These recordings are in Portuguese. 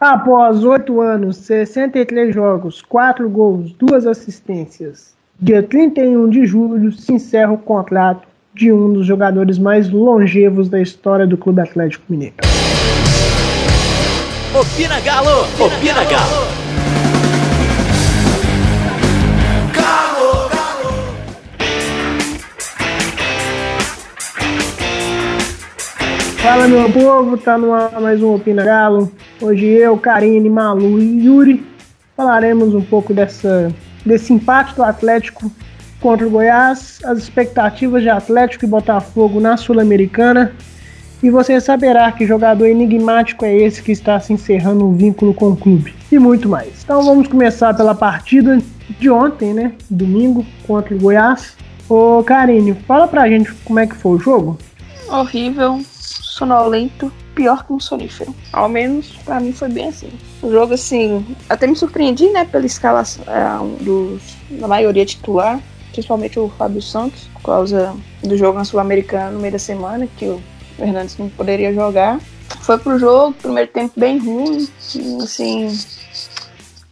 Após oito anos, 63 jogos, 4 gols, 2 assistências, dia 31 de julho se encerra o contrato de um dos jogadores mais longevos da história do Clube Atlético Mineiro. Opina Galo! Opina Galo! Fala meu povo, tá no ar mais um Opina Galo. Hoje eu, Karine, Malu e Yuri falaremos um pouco dessa, desse empate do Atlético contra o Goiás, as expectativas de Atlético e Botafogo na Sul-Americana e você saberá que jogador enigmático é esse que está se encerrando um vínculo com o clube. E muito mais. Então vamos começar pela partida de ontem, né? Domingo, contra o Goiás. Ô Karine, fala pra gente como é que foi o jogo. Horrível, sonolento, pior que um sonífero. Ao menos para mim foi bem assim. O jogo, assim, até me surpreendi, né, pela escalação é, dos, da maioria titular, principalmente o Fábio Santos, por causa do jogo na Sul-Americana no meio da semana, que o Hernandes não poderia jogar. Foi pro jogo, primeiro tempo bem ruim, assim,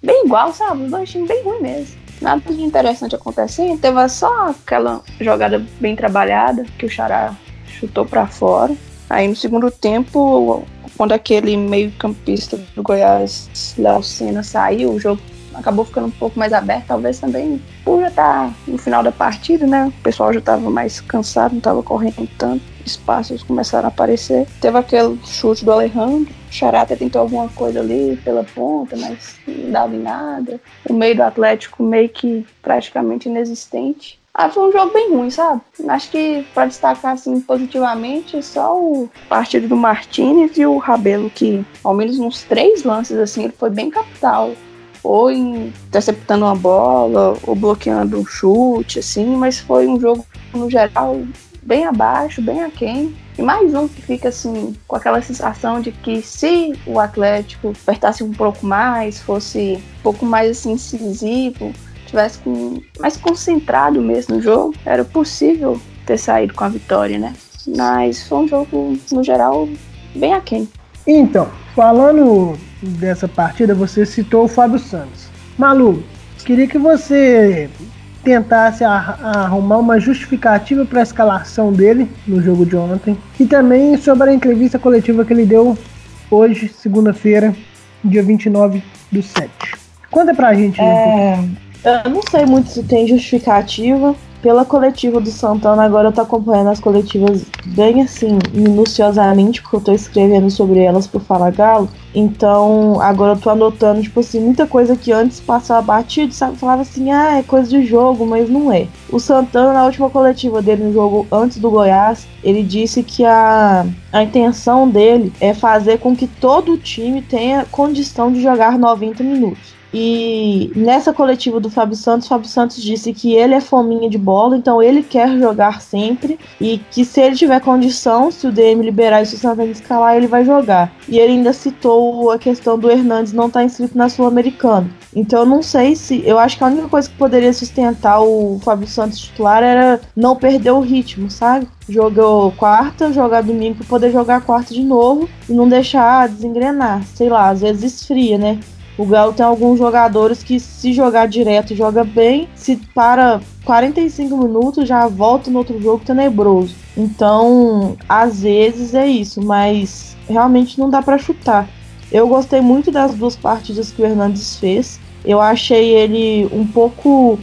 bem igual, sabe? Os dois times bem ruins mesmo. Nada de interessante acontecendo. Teve só aquela jogada bem trabalhada que o Xará chutou para fora. Aí no segundo tempo, quando aquele meio-campista do Goiás, Léo Senna, saiu, o jogo acabou ficando um pouco mais aberto, talvez também por já estar tá no final da partida, né? O pessoal já estava mais cansado, não estava correndo tanto, espaços começaram a aparecer. Teve aquele chute do Alejandro, o Charata tentou alguma coisa ali pela ponta, mas não dava em nada. O meio do Atlético meio que praticamente inexistente. Ah, foi um jogo bem ruim, sabe? Acho que para destacar assim positivamente só o partido do Martinez e o Rabelo que ao menos uns três lances assim ele foi bem capital ou interceptando uma bola, ou bloqueando um chute, assim, mas foi um jogo, no geral, bem abaixo, bem aquém. E mais um que fica assim, com aquela sensação de que se o Atlético apertasse um pouco mais, fosse um pouco mais assim, incisivo, tivesse com, mais concentrado mesmo no jogo, era possível ter saído com a vitória, né? Mas foi um jogo, no geral, bem aquém. Então, falando dessa partida, você citou o Fábio Santos. Malu, queria que você tentasse arrumar uma justificativa para a escalação dele no jogo de ontem e também sobre a entrevista coletiva que ele deu hoje, segunda-feira, dia 29 do 7. Conta pra gente. É, eu não sei muito se tem justificativa, pela coletiva do Santana, agora eu tô acompanhando as coletivas bem assim, minuciosamente, porque eu tô escrevendo sobre elas pro Fala Galo. Então, agora eu tô anotando, tipo assim, muita coisa que antes passava batido, sabe? Falava assim, ah, é coisa de jogo, mas não é. O Santana, na última coletiva dele no jogo antes do Goiás, ele disse que a, a intenção dele é fazer com que todo o time tenha condição de jogar 90 minutos. E nessa coletiva do Fábio Santos, Fábio Santos disse que ele é fominha de bola, então ele quer jogar sempre e que se ele tiver condição, se o DM liberar e se o Santana escalar, ele vai jogar. E ele ainda citou a questão do Hernandes não estar tá inscrito na Sul-Americana. Então eu não sei se. Eu acho que a única coisa que poderia sustentar o Fábio Santos titular era não perder o ritmo, sabe? Jogou quarta, jogar domingo para poder jogar quarta de novo e não deixar desengrenar. Sei lá, às vezes esfria, né? O Galo tem alguns jogadores que, se jogar direto, joga bem. Se para 45 minutos, já volta no outro jogo tenebroso. Então, às vezes é isso, mas realmente não dá para chutar. Eu gostei muito das duas partidas que o Hernandes fez. Eu achei ele um pouco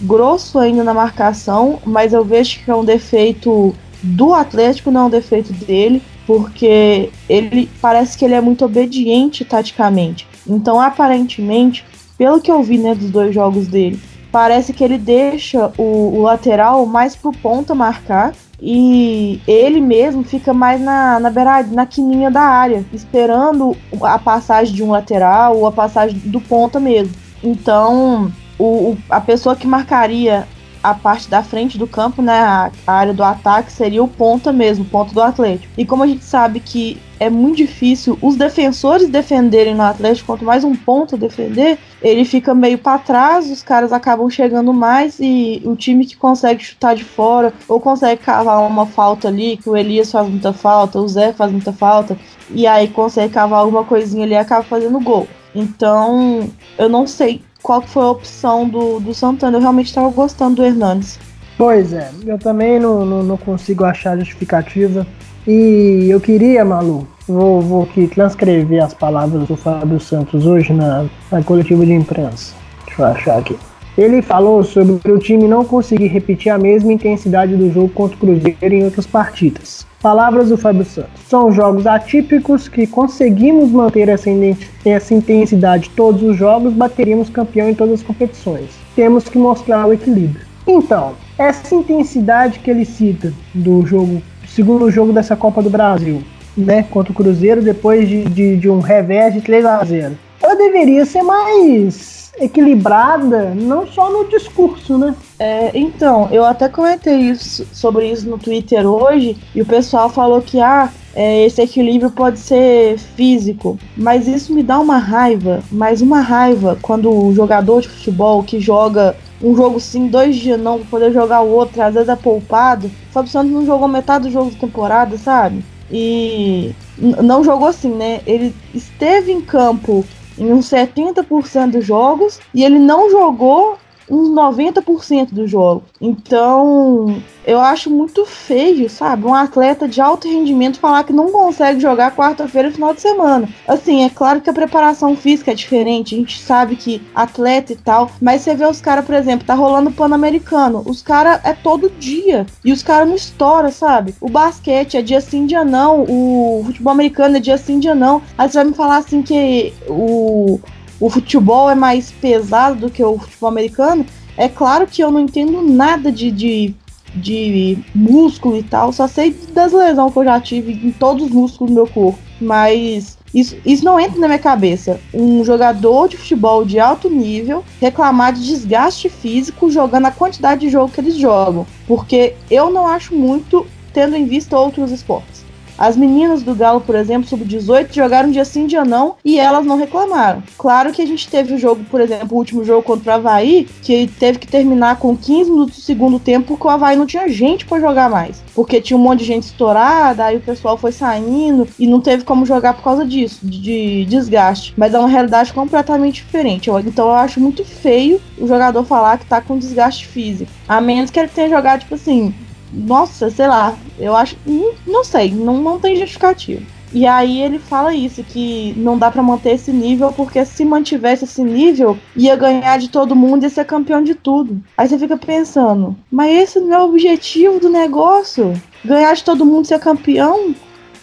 grosso ainda na marcação, mas eu vejo que é um defeito do Atlético, não é um defeito dele, porque ele parece que ele é muito obediente taticamente. Então, aparentemente, pelo que eu vi né, dos dois jogos dele, parece que ele deixa o, o lateral mais pro ponta marcar e ele mesmo fica mais na, na beirada, na quininha da área, esperando a passagem de um lateral ou a passagem do ponta mesmo. Então, o, o, a pessoa que marcaria a parte da frente do campo, né, a, área do ataque seria o ponta mesmo, ponto do Atlético. E como a gente sabe que é muito difícil os defensores defenderem no Atlético, quanto mais um ponto defender, ele fica meio para trás, os caras acabam chegando mais e o time que consegue chutar de fora ou consegue cavar uma falta ali, que o Elias faz muita falta, o Zé faz muita falta, e aí consegue cavar alguma coisinha ali e acaba fazendo gol. Então, eu não sei qual foi a opção do, do Santana. Eu realmente estava gostando do Hernandes. Pois é, eu também não, não, não, consigo achar justificativa. E eu queria, Malu, vou, vou aqui transcrever as palavras do Fábio Santos hoje na, na coletiva de imprensa. Deixa eu achar aqui. Ele falou sobre o time não conseguir repetir a mesma intensidade do jogo contra o Cruzeiro em outras partidas. Palavras do Fábio Santos. São jogos atípicos que conseguimos manter essa, intensidade todos os jogos, bateríamos campeão em todas as competições. Temos que mostrar o equilíbrio. Então, essa intensidade que ele cita do jogo, segundo jogo dessa Copa do Brasil, né, contra o Cruzeiro, depois de, de, de um revés de 3 a 0 ela deveria ser mais equilibrada, não só no discurso, né? É, então, eu até comentei isso, sobre isso no Twitter hoje, e o pessoal falou que ah, é, esse equilíbrio pode ser físico, mas isso me dá uma raiva, mas uma raiva quando o jogador de futebol que joga um jogo sim, dois dias não, poder jogar o outro, às vezes é poupado. O Santos não jogou metade do jogo da temporada, sabe? E não jogou assim, né? Ele esteve em campo em uns 70% dos jogos e ele não jogou uns 90% do jogo. Então, eu acho muito feio, sabe? Um atleta de alto rendimento falar que não consegue jogar quarta-feira no final de semana. Assim, é claro que a preparação física é diferente, a gente sabe que atleta e tal, mas você vê os caras, por exemplo, tá rolando Pan-Americano, os caras é todo dia e os caras não estouram, sabe? O basquete é dia sim, dia não, o futebol americano é dia sim, dia não. Aí você vai me falar assim que o o futebol é mais pesado do que o futebol americano, é claro que eu não entendo nada de, de, de músculo e tal, só sei das lesões que eu já tive em todos os músculos do meu corpo. Mas isso, isso não entra na minha cabeça. Um jogador de futebol de alto nível reclamar de desgaste físico jogando a quantidade de jogo que eles jogam. Porque eu não acho muito, tendo em vista outros esportes. As meninas do Galo, por exemplo, sub-18, jogaram dia sim, dia não, e elas não reclamaram. Claro que a gente teve o jogo, por exemplo, o último jogo contra o Havaí, que teve que terminar com 15 minutos do segundo tempo, porque o Havaí não tinha gente para jogar mais. Porque tinha um monte de gente estourada, aí o pessoal foi saindo e não teve como jogar por causa disso, de desgaste. Mas é uma realidade completamente diferente. Então eu acho muito feio o jogador falar que tá com desgaste físico. A menos que ele tenha jogado, tipo assim, nossa, sei lá, eu acho. Não, não sei, não, não tem justificativo. E aí ele fala isso, que não dá para manter esse nível, porque se mantivesse esse nível, ia ganhar de todo mundo e ser campeão de tudo. Aí você fica pensando, mas esse não é o objetivo do negócio? Ganhar de todo mundo e ser campeão?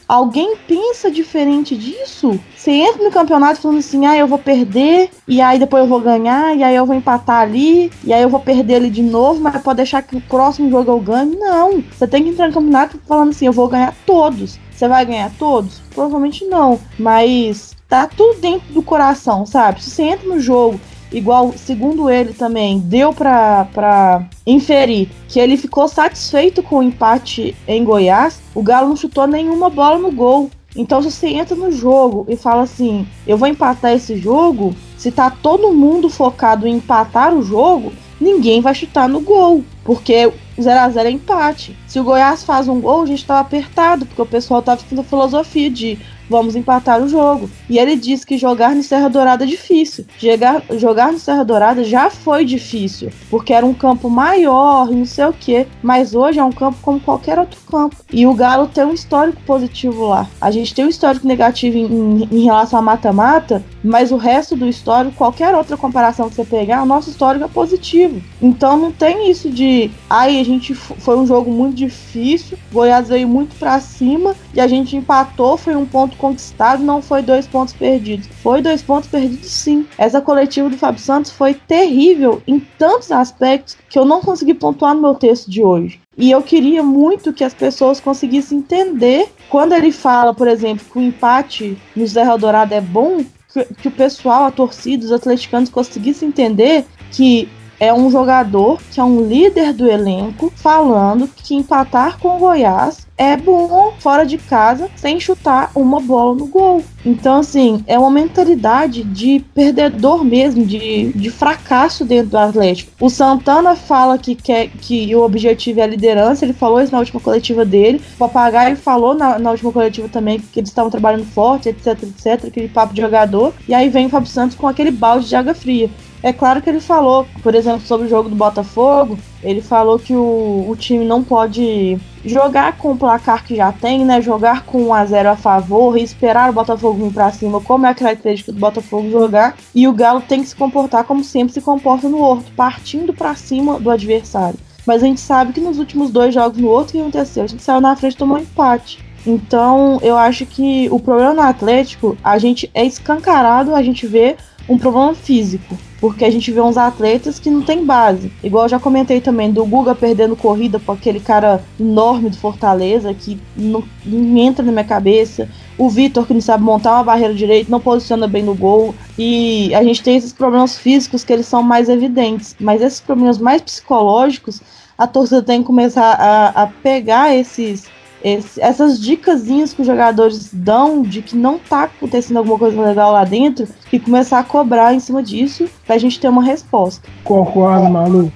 Alguém pensa diferente disso? Você entra no campeonato falando assim, ah, eu vou perder, e aí depois eu vou ganhar, e aí eu vou empatar ali, e aí eu vou perder ali de novo, mas pode deixar que o próximo jogo eu ganhe. Não. Você tem que entrar no campeonato falando assim, eu vou ganhar todos. Você vai ganhar todos? Provavelmente não. Mas tá tudo dentro do coração, sabe? Se você entra no jogo igual, segundo ele também, deu para inferir que ele ficou satisfeito com o empate em Goiás, o Galo não chutou nenhuma bola no gol. Então, se você entra no jogo e fala assim, eu vou empatar esse jogo, se tá todo mundo focado em empatar o jogo, ninguém vai chutar no gol, porque 0 a 0 é empate. Se o Goiás faz um gol, a gente tava apertado, porque o pessoal tava com a filosofia de vamos empatar o jogo. E ele disse que jogar no Serra Dourada é difícil. Jogar, jogar no Serra Dourada já foi difícil, porque era um campo maior não sei o que, mas hoje é um campo como qualquer outro campo. E o Galo tem um histórico positivo lá. A gente tem um histórico negativo em, em, em relação a mata-mata, mas o resto do histórico, qualquer outra comparação que você pegar, o nosso histórico é positivo. Então não tem isso de, ai, a gente foi um jogo muito difícil, Goiás veio muito para cima e a gente empatou, foi um ponto conquistado, não foi dois pontos perdidos. Foi dois pontos perdidos sim. Essa coletiva do Fábio Santos foi terrível em tantos aspectos que eu não consegui pontuar no meu texto de hoje. E eu queria muito que as pessoas conseguissem entender quando ele fala, por exemplo, que o empate no Zé Dourado é bom, que, que o pessoal, a torcida, os atleticanos conseguissem entender que é um jogador que é um líder do elenco falando que empatar com o Goiás é bom fora de casa sem chutar uma bola no gol. Então, assim, é uma mentalidade de perdedor mesmo, de, de fracasso dentro do Atlético. O Santana fala que quer que o objetivo é a liderança, ele falou isso na última coletiva dele. O Papagaio falou na, na última coletiva também que eles estavam trabalhando forte, etc, etc, aquele papo de jogador. E aí vem o Fábio Santos com aquele balde de água fria. É claro que ele falou, por exemplo, sobre o jogo do Botafogo, ele falou que o, o time não pode jogar com o placar que já tem, né? Jogar com 1 a 0 a favor e esperar o Botafogo vir para cima, como é a característica do Botafogo jogar, e o Galo tem que se comportar como sempre se comporta no Horto, partindo para cima do adversário. Mas a gente sabe que nos últimos dois jogos no Horto, o que aconteceu? A gente saiu na frente e tomou um empate. Então, eu acho que o problema no Atlético, a gente é escancarado, a gente vê um problema físico. Porque a gente vê uns atletas que não tem base. Igual eu já comentei também do Guga perdendo corrida com aquele cara enorme do Fortaleza, que não, não entra na minha cabeça. O Vitor, que não sabe montar uma barreira direito, não posiciona bem no gol. E a gente tem esses problemas físicos que eles são mais evidentes. Mas esses problemas mais psicológicos, a torcida tem que começar a, a pegar esses esse, essas dicasinhas que os jogadores dão de que não tá acontecendo alguma coisa legal lá dentro e começar a cobrar em cima disso pra gente ter uma resposta. Concordo, Malu.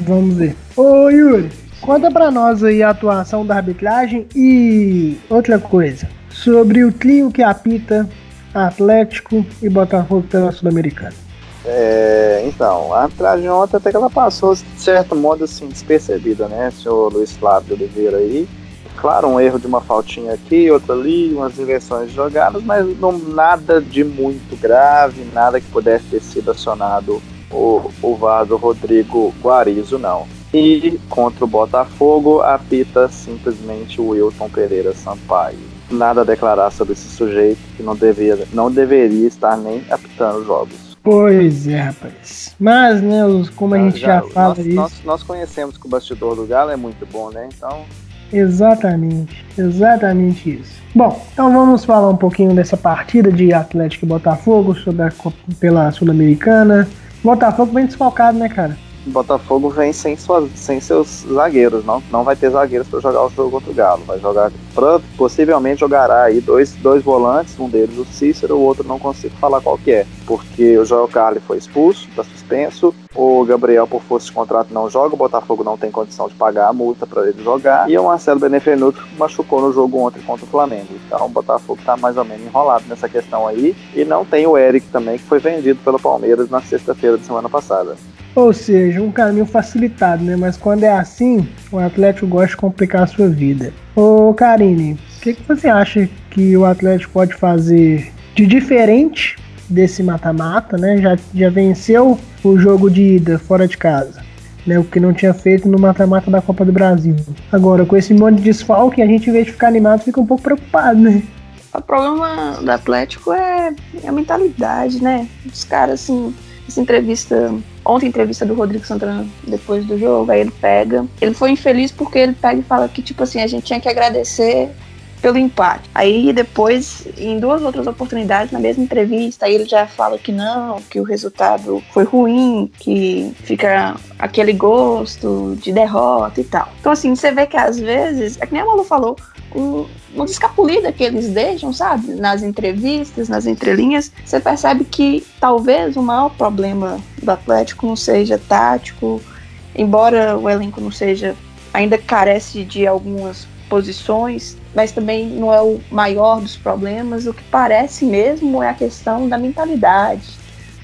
Vamos ver. Ô Yuri, conta pra nós aí a atuação da arbitragem e outra coisa. Sobre o trio que apita Atlético e Botafogo pela Sul-Americana. É, então, a arbitragem ontem até que ela passou, de certo modo, assim, despercebida, né? O senhor Luiz Flávio Oliveira aí claro, um erro de uma faltinha aqui, outra ali, umas inversões de jogadas, mas não nada de muito grave, nada que pudesse ter sido acionado o, o VAR do Rodrigo Guarizo, não. E contra o Botafogo, apita simplesmente o Wilton Pereira Sampaio. Nada a declarar sobre esse sujeito que não, devia, não deveria estar nem apitando jogos. Pois é, rapaz. Mas, né, como a gente já, já fala nós, isso. Nós, nós, conhecemos que o bastidor do Galo é muito bom, né? Então, Exatamente, exatamente isso. Bom, então vamos falar um pouquinho dessa partida de Atlético e Botafogo sobre a, pela Sul-Americana. Botafogo bem desfalcado, né, cara? Botafogo vem sem, sem seus zagueiros, não, não vai ter zagueiros para jogar o jogo contra o Galo. Vai jogar, possivelmente jogará aí dois, dois volantes, um deles o Cícero, o outro não consigo falar qual que é, porque o Joel Carli foi expulso, está suspenso, o Gabriel, por força de contrato, não joga, o Botafogo não tem condição de pagar a multa para ele jogar, e o Marcelo Benevenuto machucou no jogo ontem contra o Flamengo. Então o Botafogo está mais ou menos enrolado nessa questão aí, e não tem o Eric também, que foi vendido pelo Palmeiras na sexta-feira de semana passada. Ou seja, um caminho facilitado, né? Mas quando é assim, o Atlético gosta de complicar a sua vida. Ô Karine, o que, que você acha que o Atlético pode fazer de diferente desse mata-mata, né? Já, já venceu o jogo de ida fora de casa. Né, o que não tinha feito no mata-mata da Copa do Brasil. Agora, com esse monte de desfalque, a gente, em vez de ficar animado, fica um pouco preocupado, né? O problema do Atlético é, é a mentalidade, né? Os caras, assim, essa entrevista ontem entrevista do Rodrigo Santana depois do jogo, aí ele pega. Ele foi infeliz porque ele pega e fala que, tipo assim, a gente tinha que agradecer pelo empate. Aí depois, em duas outras oportunidades, na mesma entrevista, ele já fala que não, que o resultado foi ruim, que fica aquele gosto de derrota e tal. Então, assim, você vê que às vezes, é que nem a Malu falou, uma escapulida que eles deixam, sabe? Nas entrevistas, nas entrelinhas, você percebe que talvez o maior problema do Atlético não seja tático, embora o elenco não seja, ainda carece de algumas posições, mas também não é o maior dos problemas. O que parece mesmo é a questão da mentalidade,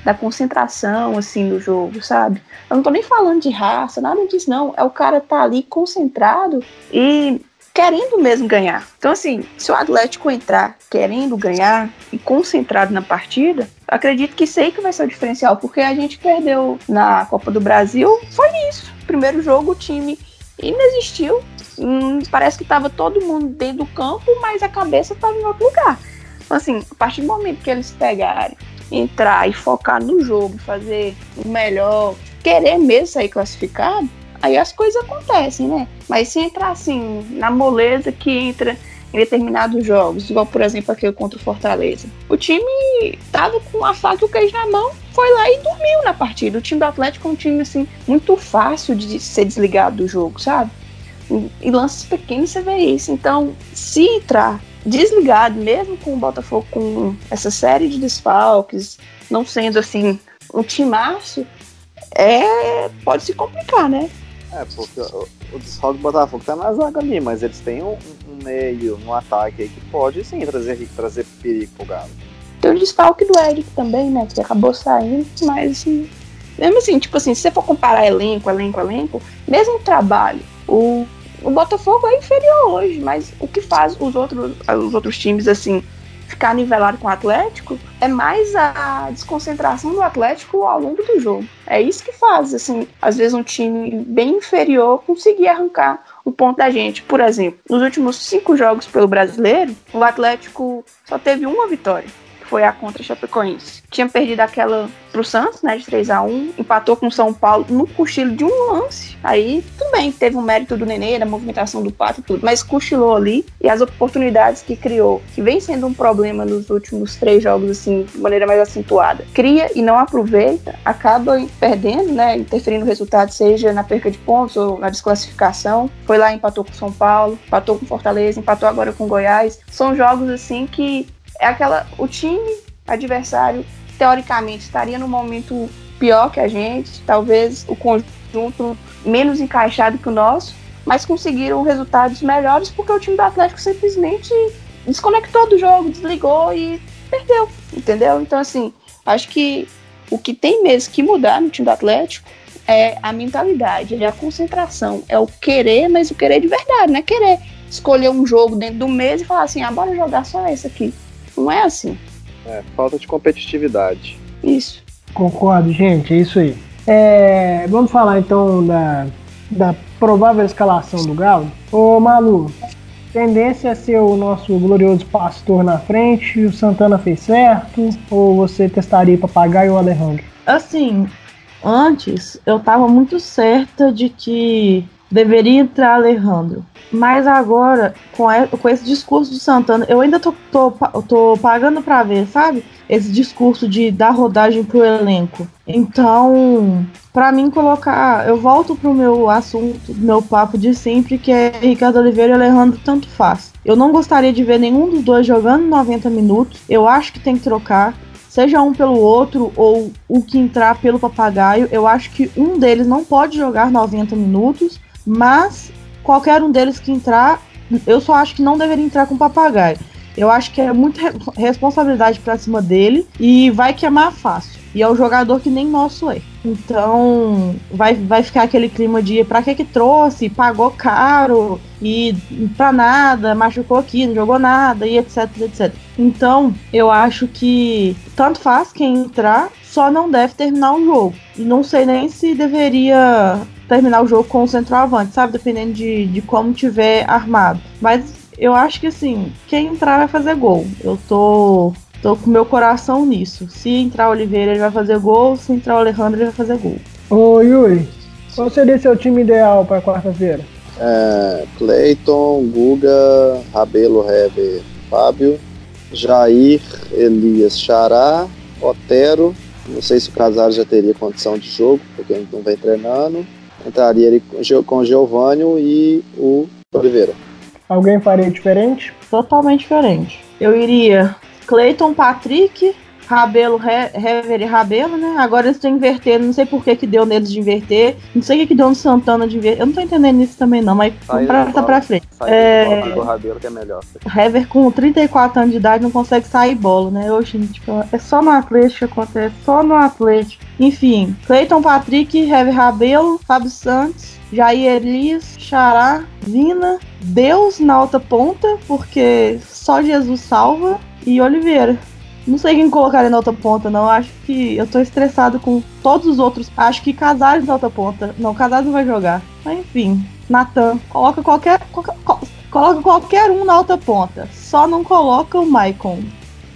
da concentração, assim, no jogo, sabe? Eu não tô nem falando de raça, nada disso, não. É o cara tá ali concentrado e querendo mesmo ganhar. Então, assim, se o Atlético entrar querendo ganhar e concentrado na partida, acredito que sei que vai ser o diferencial, porque a gente perdeu na Copa do Brasil, foi isso. Primeiro jogo, o time inexistiu. Hum, parece que estava todo mundo dentro do campo, mas a cabeça estava em outro lugar. Então, assim, a partir do momento que eles pegarem, entrar e focar no jogo, fazer o melhor, querer mesmo sair classificado, aí as coisas acontecem, né? Mas se entrar assim, na moleza que entra em determinados jogos, igual por exemplo aquele contra o Fortaleza. O time tava com a faca e o queijo na mão, foi lá e dormiu na partida. O time do Atlético é um time assim muito fácil de ser desligado do jogo, sabe? Em lances pequenos você vê isso. Então, se entrar desligado, mesmo com o Botafogo com essa série de desfalques, não sendo assim um timaço, é, pode se complicar, né? É, porque o, o desfalque do Botafogo tá na zaga ali, mas eles têm um, um meio, um ataque aí que pode sim trazer, trazer perigo pro Galo. Tem o desfalque do Eric também, né? Que acabou saindo, mas assim, mesmo assim, tipo assim, se você for comparar elenco, elenco, elenco, mesmo trabalho, o, o Botafogo é inferior hoje, mas o que faz os outros, os outros times assim ficar nivelado com o Atlético é mais a desconcentração do Atlético ao longo do jogo. É isso que faz, assim, às vezes um time bem inferior conseguir arrancar um ponto da gente. Por exemplo, nos últimos cinco jogos pelo brasileiro, o Atlético só teve uma vitória foi a contra Chapecoense. Tinha perdido aquela pro Santos, né, de 3 a 1 empatou com o São Paulo no cochilo de um lance. Aí, tudo bem, teve o mérito do Nenê, da movimentação do Pato e tudo, mas cochilou ali e as oportunidades que criou, que vem sendo um problema nos últimos três jogos, assim, de maneira mais acentuada, cria e não aproveita, acaba perdendo, né, interferindo no resultado, seja na perca de pontos ou na desclassificação. Foi lá, empatou com o São Paulo, empatou com Fortaleza, empatou agora com Goiás. São jogos, assim, que é aquela. O time adversário, teoricamente, estaria no momento pior que a gente, talvez o conjunto menos encaixado que o nosso, mas conseguiram resultados melhores porque o time do Atlético simplesmente desconectou do jogo, desligou e perdeu, entendeu? Então, assim, acho que o que tem mesmo que mudar no time do Atlético é a mentalidade, é a concentração, é o querer, mas o querer de verdade, não é querer escolher um jogo dentro do mês e falar assim, ah, bora jogar só esse aqui. Não é assim. É, falta de competitividade. Isso. Concordo, gente, é isso aí. É, vamos falar então da, da provável escalação do Galo. Ô Malu, tendência a ser o nosso glorioso pastor na frente, o Santana fez certo, ou você testaria papagaio ou Alejandro? Assim, antes eu tava muito certa de que deveria entrar Alejandro. Mas agora, com, esse discurso do Santana, eu ainda tô, tô, tô pagando pra ver, sabe? Esse discurso de dar rodagem pro elenco. Então, para mim colocar, eu volto pro meu assunto, meu papo de sempre, que é Ricardo Oliveira e Alejandro tanto faz. Eu não gostaria de ver nenhum dos dois jogando 90 minutos. Eu acho que tem que trocar seja um pelo outro ou o que entrar pelo papagaio, eu acho que um deles não pode jogar 90 minutos mas qualquer um deles que entrar, eu só acho que não deveria entrar com papagaio. Eu acho que é muita responsabilidade pra cima dele e vai queimar fácil. E é um jogador que nem nosso é. Então vai, vai ficar aquele clima de pra que que trouxe, pagou caro e pra nada, machucou aqui, não jogou nada e etc, etc. Então eu acho que tanto faz quem entrar, só não deve terminar o jogo. E não sei nem se deveria terminar o jogo com o centroavante, sabe? Dependendo de, de como tiver armado. Mas eu acho que assim, quem entrar vai fazer gol. Eu tô, tô com meu coração nisso. Se entrar o Oliveira, ele vai fazer gol. Se entrar o Alejandro, ele vai fazer gol. Ô Yuri, qual seria seu time ideal para quarta-feira? É, Cleiton, Guga, Rabelo, Heber, Fábio, Jair, Elias, Xará, Otero. Não sei se o Casares já teria condição de jogo, porque ele não vem treinando entraria ele com o Giovanni e o Oliveira. Alguém faria diferente? Totalmente diferente. Eu iria Cleiton, Patrick, Rabelo, Hever e Rabelo, né? Agora eles estão invertendo, não sei por que que deu neles de inverter, não sei o que que deu no Santana de inverter, eu não tô entendendo isso também não, mas vamos pra, tá pra frente. é... do Rabelo que é melhor. Hever com 34 anos de idade não consegue sair bola, né? Oxe, tipo, é só no Atlético que acontece, só no Atlético. Enfim, Cleiton, Patrick, Hever, Rabelo, Fábio Santos, Jair Elias, Xará, Vina, Deus na alta ponta, porque só Jesus salva, e Oliveira. Não sei quem colocaria na outra ponta, não. Acho que eu tô estressado com todos os outros. Acho que Casares na outra ponta. Não, Casares não vai jogar. Mas enfim, Natan. Coloca qualquer, qualquer. Coloca qualquer um na outra ponta. Só não coloca o Maicon.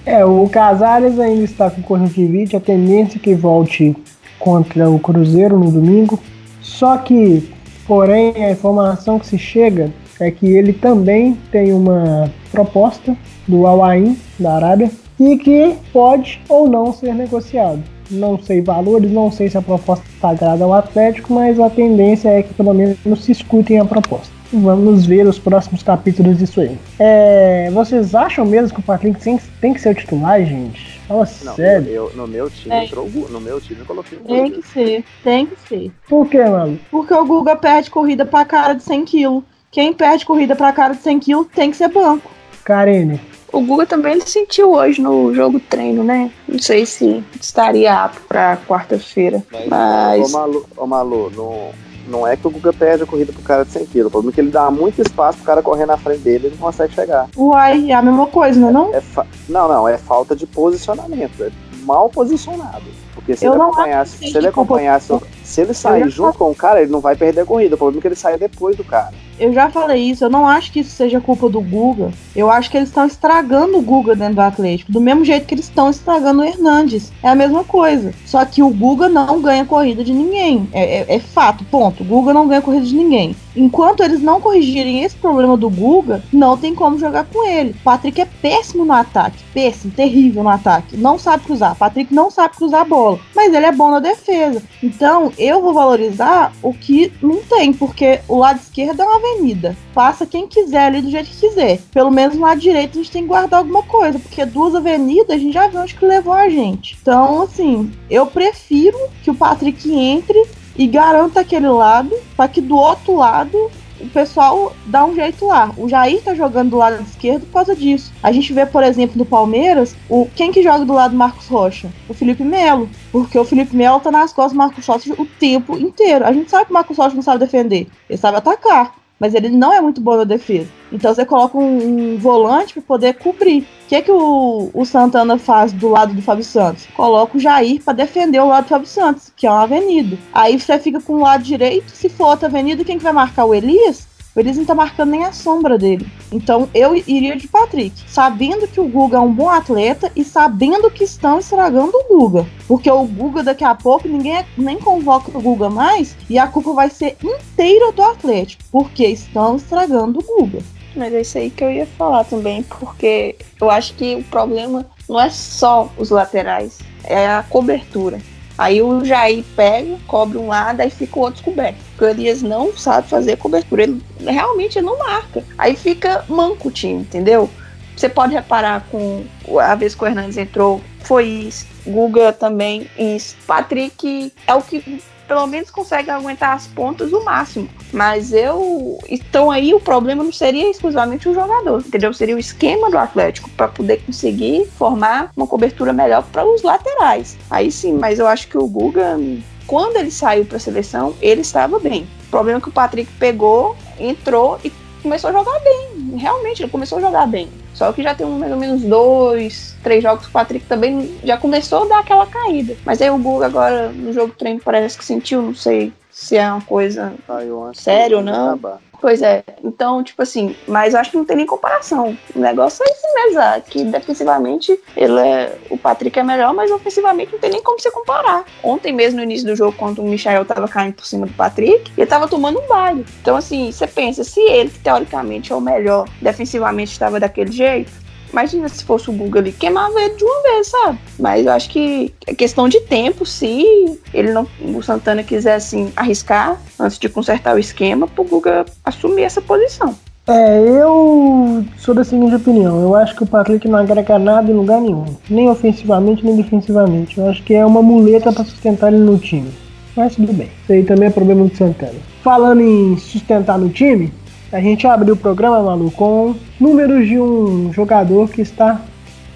É, o Casares ainda está com conjuntivite. A tendência é que volte contra o Cruzeiro no domingo. Só que, porém, a informação que se chega é que ele também tem uma proposta do Al Ain da Arábia e que pode ou não ser negociado. Não sei valores, não sei se a proposta agrada ao Atlético, mas a tendência é que pelo menos se escutem a proposta. Vamos ver os próximos capítulos disso aí. É, vocês acham mesmo que o Patrick tem, tem que ser o titular, gente? Fala Não, sério. eu- no meu time É. entrou o Gu- no meu time eu coloquei o Tem que ser, tem que ser. Por que, mano? Porque o Guga perde corrida pra cara de 100 kg. Quem perde corrida pra cara de 100 kg tem que ser banco. Karine, O Guga também ele sentiu hoje no jogo treino, né? Não sei se estaria apto pra quarta-feira. Ô Mas Malu, ô, Malu não, não é que o Guga perde a corrida pro cara de 100 kg. O problema é que ele dá muito espaço pro cara correr na frente dele e ele não consegue chegar. Uai, é a mesma coisa, não é não? É fa- Não, não, é falta de posicionamento. É mal posicionado. Porque se Eu ele acompanhasse, se ele acompanhasse, se ele sair junto com o cara, ele não vai perder a corrida. O problema é que ele sai depois do cara. Eu já falei isso, eu não acho que isso seja culpa do Guga. Eu acho que eles estão estragando o Guga dentro do Atlético. Do mesmo jeito que eles estão estragando o Hernandes. É a mesma coisa. Só que o Guga não ganha corrida de ninguém. É, é- é fato, ponto. O Guga não ganha corrida de ninguém. Enquanto eles não corrigirem esse problema do Guga, não tem como jogar com ele. O Patrick é péssimo no ataque. Péssimo, terrível no ataque. Não sabe cruzar. Patrick não sabe cruzar a bola. Mas ele é bom na defesa. Então, eu vou valorizar o que não tem, porque o lado esquerdo é uma avenida. Passa quem quiser ali do jeito que quiser. Pelo menos no lado direito a gente tem que guardar alguma coisa, porque duas avenidas a gente já viu onde que levou a gente. Então, assim, eu prefiro que o Patrick entre e garanta aquele lado, para que do outro lado o pessoal dá um jeito lá. O Jair tá jogando do lado esquerdo por causa disso. A gente vê, por exemplo, no Palmeiras, o quem que joga do lado do Marcos Rocha? O Felipe Melo. Porque o Felipe Melo tá nas costas do Marcos Rocha o tempo inteiro. A gente sabe que o Marcos Rocha não sabe defender. Ele sabe atacar. Mas ele não é muito bom na defesa. Então você coloca um, um volante para poder cobrir. O que, que o, o Santana faz do lado do Fábio Santos? Coloca o Jair para defender o lado do Fábio Santos, que é uma avenida. Aí você fica com o lado direito. Se for outra avenida, quem que vai marcar? O Elias? O não tá marcando nem a sombra dele. Então eu iria de Patrick, sabendo que o Guga é um bom atleta e sabendo que estão estragando o Guga. Porque o Guga daqui a pouco ninguém nem convoca o Guga mais e a culpa vai ser inteira do Atlético, porque estão estragando o Guga. Mas é isso aí que eu ia falar também, porque eu acho que o problema não é só os laterais, é a cobertura. Aí o Jair pega, cobre um lado, aí fica o outro coberto. Porque o Elias não sabe fazer cobertura, ele realmente não marca. Aí fica manco o time, entendeu? Você pode reparar com a vez que o Hernandes entrou, foi isso. Guga também, isso. Patrick é o que pelo menos consegue aguentar as pontas o máximo. Mas eu. Então aí o problema não seria exclusivamente o jogador, entendeu? Seria o esquema do Atlético para poder conseguir formar uma cobertura melhor para os laterais. Aí sim, mas eu acho que o Guga, quando ele saiu para a seleção, ele estava bem. O problema é que o Patrick pegou, entrou e começou a jogar bem. Realmente, ele começou a jogar bem. Só que já tem um, mais ou menos dois, três jogos que o Patrick também já começou a dar aquela caída. Mas aí o Guga agora no jogo treino parece que sentiu, não sei se é uma coisa. Antes Sério, do- não? acabar. Pois é, então, tipo assim, mas acho que não tem nem comparação. O negócio é esse mesmo, ah, que defensivamente ele é. O Patrick é melhor, mas ofensivamente não tem nem como você comparar. Ontem mesmo, no início do jogo, quando o Michael tava caindo por cima do Patrick, ele tava tomando um baile. Então, assim, você pensa, se ele, que teoricamente é o melhor, defensivamente estava daquele jeito, Imagina se fosse o Guga ali, queimava ele de uma vez, sabe? Mas eu acho que é questão de tempo, se ele não, o Santana quiser assim arriscar antes de consertar o esquema, pro Guga assumir essa posição. É, eu sou da seguinte opinião. Eu acho que o Patrick não agrega nada em lugar nenhum. Nem ofensivamente, nem defensivamente. Eu acho que é uma muleta para sustentar ele no time. Mas tudo bem. Isso aí também é problema do Santana. Falando em sustentar no time, a gente abriu o programa, Malu, com números de um jogador que está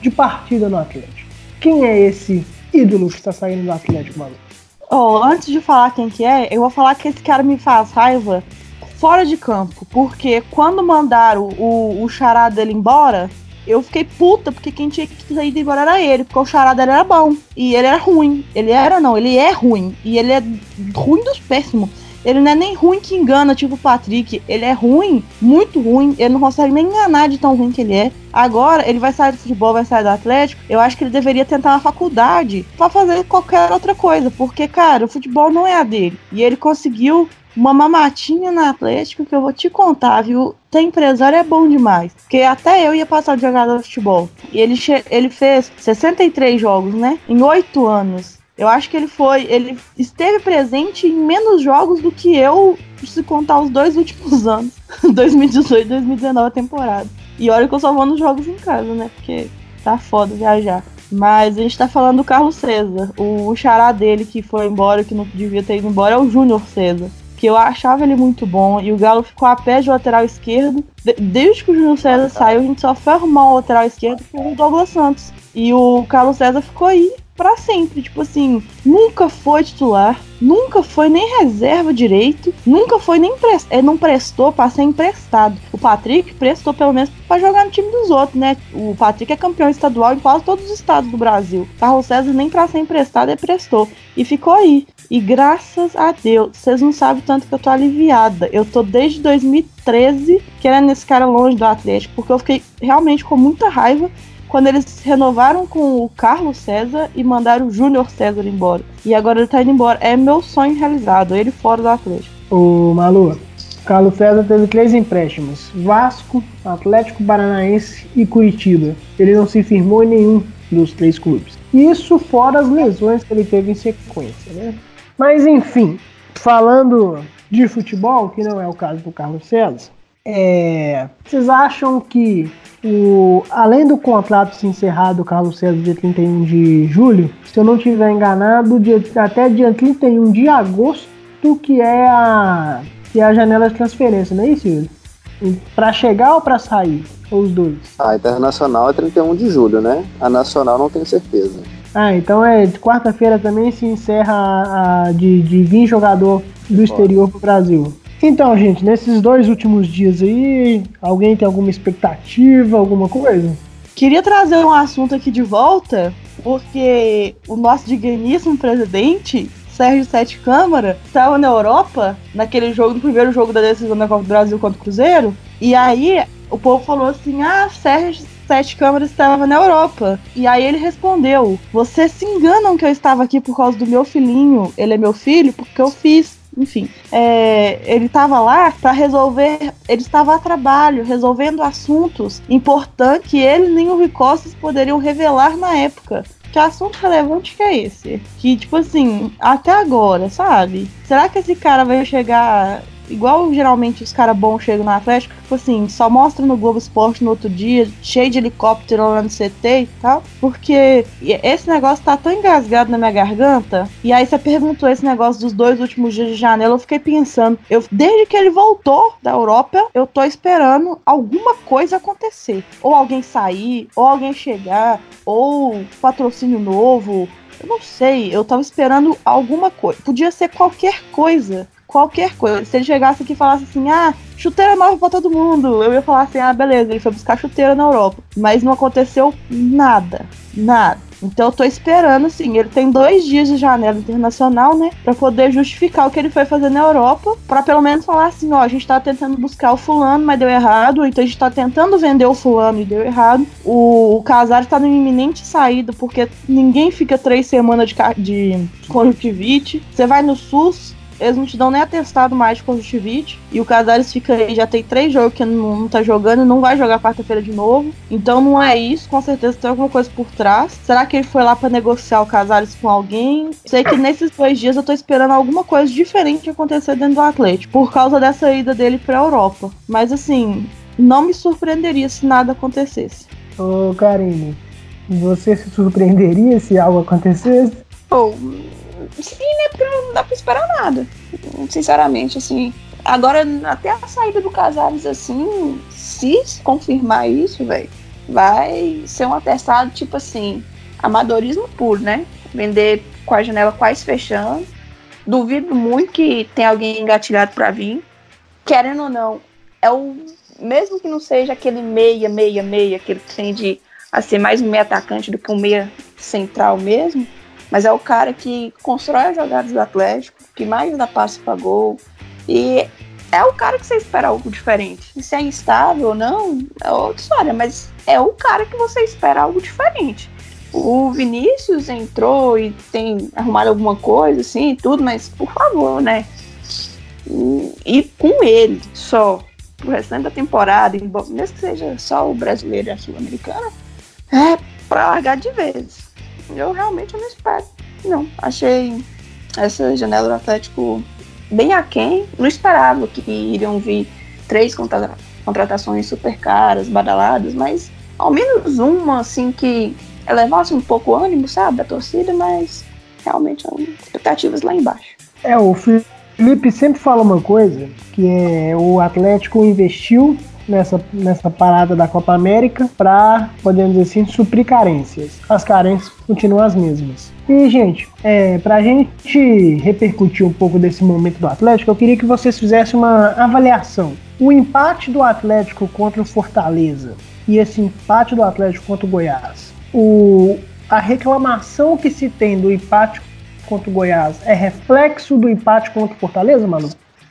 de partida no Atlético. Quem é esse ídolo que está saindo do Atlético, Malu? Oh, antes de falar quem que é, eu vou falar que esse cara me faz raiva fora de campo. Porque quando mandaram o, o chará dele embora, eu fiquei puta, porque quem tinha que ter ido embora era ele, porque o chará dele era bom. E ele era ruim. Ele era, não, ele é ruim. E ele é ruim dos péssimos. Ele não é nem ruim que engana, tipo o Patrick. Ele é ruim, muito ruim. Ele não consegue nem enganar de tão ruim que ele é. Agora, ele vai sair do futebol, vai sair do Atlético. Eu acho que ele deveria tentar uma faculdade pra fazer qualquer outra coisa. Porque, cara, o futebol não é a dele. E ele conseguiu uma mamatinha na Atlético que eu vou te contar, viu? Ter empresário é bom demais. Porque até eu ia passar de jogador de futebol. E ele, ele fez 63 jogos, né? Em 8 anos. Eu acho que ele foi. Ele esteve presente em menos jogos do que eu, se contar os dois últimos anos. 2018 e 2019 a temporada. E olha que eu só vou nos jogos em casa, né? Porque tá foda viajar. Mas a gente tá falando do Carlos César. O, o xará dele que foi embora, que não devia ter ido embora, é o Júnior César. Que eu achava ele muito bom. E o Galo ficou a pé de lateral esquerdo. De, desde que o Júnior César saiu, a gente só foi arrumar o lateral esquerdo com o Douglas Santos. E o Carlos César ficou aí para sempre. Tipo assim, nunca foi titular, nunca foi nem reserva direito, nunca foi nem prest... é, não prestou para ser emprestado. O Patrick prestou pelo menos para jogar no time dos outros, né? O Patrick é campeão estadual em quase todos os estados do Brasil. Carlos César nem para ser emprestado ele prestou e ficou aí. E graças a Deus, vocês não sabem tanto que eu tô aliviada. Eu tô desde 2013 querendo esse cara longe do Atlético, porque eu fiquei realmente com muita raiva quando eles renovaram com o Carlos César e mandaram o Júnior César embora. E agora ele tá indo embora. É meu sonho realizado, ele fora do Atlético. Ô, Malu, Carlos César teve três empréstimos: Vasco, Atlético Paranaense e Curitiba. Ele não se firmou em nenhum dos três clubes. Isso fora as lesões que ele teve em sequência, né? Mas enfim, falando de futebol, que não é o caso do Carlos César, é, vocês acham que o, além do contrato se encerrar do Carlos César dia 31 de julho, se eu não estiver enganado, dia, até dia 31 de agosto, que é a, que é a janela de transferência, não é isso, Yuri? Para chegar ou para sair? Ou os dois? A internacional é 31 de julho, né? A nacional não tenho certeza. Ah, então é de quarta-feira também se encerra a, a de, de vir jogador do exterior para o Brasil. Então, gente, nesses dois últimos dias aí, alguém tem alguma expectativa, alguma coisa? Queria trazer um assunto aqui de volta, porque o nosso digníssimo presidente, Sérgio Sete Câmara, estava na Europa, naquele jogo, no primeiro jogo da decisão da Copa do Brasil contra o Cruzeiro, e aí o povo falou assim: ah, Sérgio Sete Câmaras estava na Europa. E aí ele respondeu: Vocês se enganam que eu estava aqui por causa do meu filhinho. Ele é meu filho porque eu fiz enfim, é, ele estava lá para resolver, ele estava a trabalho, resolvendo assuntos importantes que ele nem o Ricostas poderiam revelar na época. Que assunto relevante que é esse? Que, tipo assim, até agora, sabe? Será que esse cara vai chegar igual geralmente os caras bons chegam no Atlético, tipo assim, só mostra no Globo Esporte no outro dia, cheio de helicóptero lá no CT e tal, porque esse negócio tá tão engasgado na minha garganta, e aí você perguntou esse negócio dos dois últimos dias de janela, eu fiquei pensando, eu desde que ele voltou da Europa, eu tô esperando alguma coisa acontecer, ou alguém sair, ou alguém chegar, ou patrocínio novo, eu não sei, eu tava esperando alguma coisa. Podia ser qualquer coisa qualquer coisa. Se ele chegasse aqui e falasse assim, ah, chuteira nova pra todo mundo, eu ia falar assim, ah, beleza, ele foi buscar chuteira na Europa. Mas não aconteceu nada, nada. Então eu tô esperando, assim, ele tem dois dias de janela internacional, né? Pra poder justificar o que ele foi fazer na Europa. para pelo menos falar assim, ó, a gente tá tentando buscar o fulano, mas deu errado. Então a gente tá tentando vender o fulano e deu errado. O, o Casares tá no iminente saída, porque ninguém fica três semanas de, de conjuntivite. Você vai no SUS, eles não te dão nem atestado mais de conjuntivite. E o Casares fica aí, já tem três jogos que não, não tá jogando e não vai jogar quarta-feira de novo. Então não é isso, com certeza tem alguma coisa por trás. Será que ele foi lá para negociar o Casares com alguém? Sei que nesses dois dias eu tô esperando alguma coisa diferente acontecer dentro do Atlético, por causa dessa ida dele pra Europa. Mas assim, não me surpreenderia se nada acontecesse. Ô, Karine, você se surpreenderia se algo acontecesse? Oh, sim, né? Porque não dá pra esperar nada. Sinceramente, assim. Agora, até a saída do Casares, assim, se confirmar isso, velho, vai ser um atestado, tipo assim, amadorismo puro, né? Vender com a janela quase fechando. Duvido muito que tenha alguém engatilhado para vir. Querendo ou não, é o. Mesmo que não seja aquele meia, meia, meia, que ele tende a ser mais um meia atacante do que um meia central mesmo, mas é o cara que constrói as jogadas do Atlético, que mais dá passe para gol. E é o cara que você espera algo diferente. E se é instável ou não, é outra história, mas é o cara que você espera algo diferente. O Vinícius entrou e tem arrumado alguma coisa, assim, tudo, mas por favor, né? E, com ele só, pro restante da temporada, mesmo que seja só o brasileiro e a sul-americana, é pra largar de vez. Eu realmente não espero. Não, achei essa janela do Atlético bem aquém. Não esperava que iriam vir três contra contratações super caras, badaladas, mas ao menos uma, assim, que elevasse um pouco o ânimo, sabe, da torcida, mas realmente são expectativas lá embaixo. É, o Felipe sempre fala uma coisa, que é o Atlético investiu nessa, nessa parada da Copa América para, podemos dizer assim, suprir carências. As carências continuam as mesmas. E, gente, é, para a gente repercutir um pouco desse momento do Atlético, eu queria que vocês fizessem uma avaliação. O empate do Atlético contra o Fortaleza e esse empate do Atlético contra o Goiás, o, a reclamação que se tem do empate contra o Goiás é reflexo do empate contra o Fortaleza, Manu?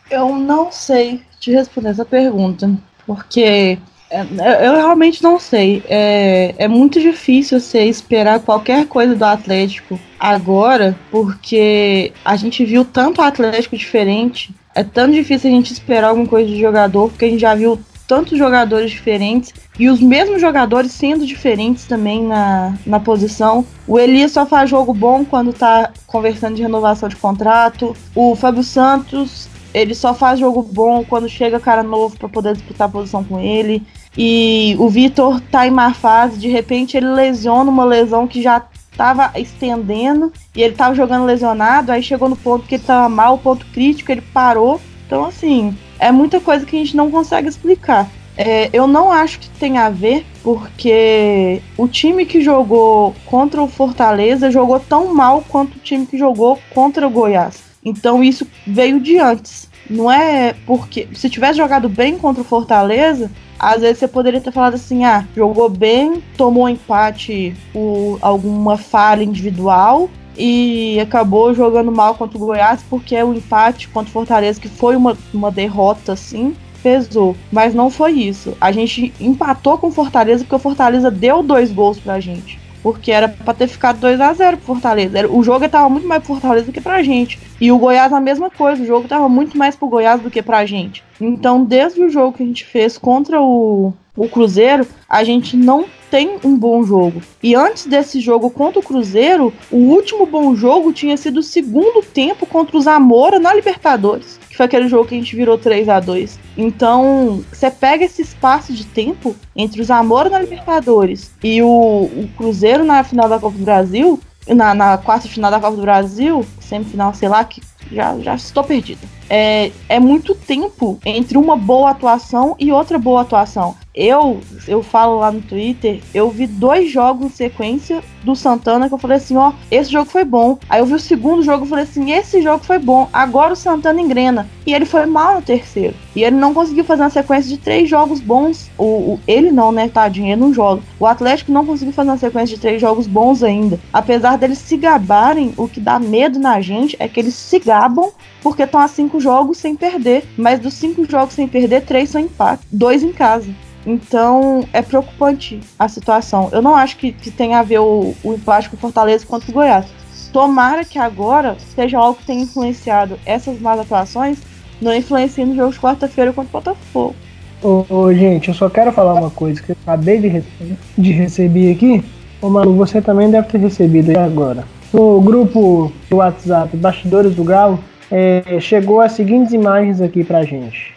Eu não sei te responder essa pergunta, porque é, eu realmente não sei. É, é muito difícil você esperar qualquer coisa do Atlético agora, porque a gente viu tanto Atlético diferente. É tão difícil a gente esperar alguma coisa de jogador, porque a gente já viu tantos jogadores diferentes e os mesmos jogadores sendo diferentes também na, na posição. O Elias só faz jogo bom quando tá conversando de renovação de contrato. O Fábio Santos ele só faz jogo bom quando chega cara novo para poder disputar a posição com ele. E o Vitor tá em má fase, de repente ele lesiona uma lesão que já tava estendendo e ele tava jogando lesionado, aí chegou no ponto que ele tava mal, ponto crítico, ele parou. Então, assim, é muita coisa que a gente não consegue explicar. É, eu não acho que tem a ver, porque o time que jogou contra o Fortaleza jogou tão mal quanto o time que jogou contra o Goiás. Então isso veio de antes. Não é porque. Se tivesse jogado bem contra o Fortaleza, às vezes você poderia ter falado assim: ah, jogou bem, tomou um empate por alguma falha individual e acabou jogando mal contra o Goiás porque o empate contra o Fortaleza, que foi uma, uma derrota assim, pesou. Mas não foi isso. A gente empatou com o Fortaleza porque o Fortaleza deu dois gols pra gente porque era para ter ficado 2 a 0 pro Fortaleza. O jogo estava muito mais pro Fortaleza do que pra gente. E o Goiás a mesma coisa, o jogo estava muito mais pro Goiás do que pra gente. Então, desde o jogo que a gente fez contra o, o Cruzeiro, a gente não tem um bom jogo. E antes desse jogo contra o Cruzeiro, o último bom jogo tinha sido o segundo tempo contra o Zamora na Libertadores que foi aquele jogo que a gente virou 3 a 2 Então, você pega esse espaço de tempo entre os Zamora na Libertadores e o, o Cruzeiro na final da Copa do Brasil, na, na quarta final da Copa do Brasil, semifinal, sei lá, que já, já estou perdida. É, é muito tempo entre uma boa atuação e outra boa atuação. Eu, eu falo lá no Twitter, eu vi dois jogos em sequência do Santana que eu falei assim, ó, esse jogo foi bom. Aí eu vi o segundo jogo e falei assim, esse jogo foi bom. Agora o Santana engrena. E ele foi mal no terceiro. E ele não conseguiu fazer uma sequência de três jogos bons. O, o ele não, né, tadinho, ele não joga. O Atlético não conseguiu fazer uma sequência de três jogos bons ainda. Apesar deles se gabarem, o que dá medo na gente é que eles se gabam porque estão a cinco jogos sem perder. Mas dos cinco jogos sem perder, três são empate, dois em casa. Então é preocupante a situação. Eu não acho que, que tenha a ver o, empate com o Fortaleza contra o Goiás. Tomara que agora seja algo que tenha influenciado essas más atuações, não influencie no jogo de quarta-feira contra o Botafogo. Ô, ô, gente, eu só quero falar uma coisa que eu acabei de, receber, de receber aqui. Ô, Malu, você também deve ter recebido agora. No grupo do WhatsApp Bastidores do Galo, é, chegou as seguintes imagens aqui pra gente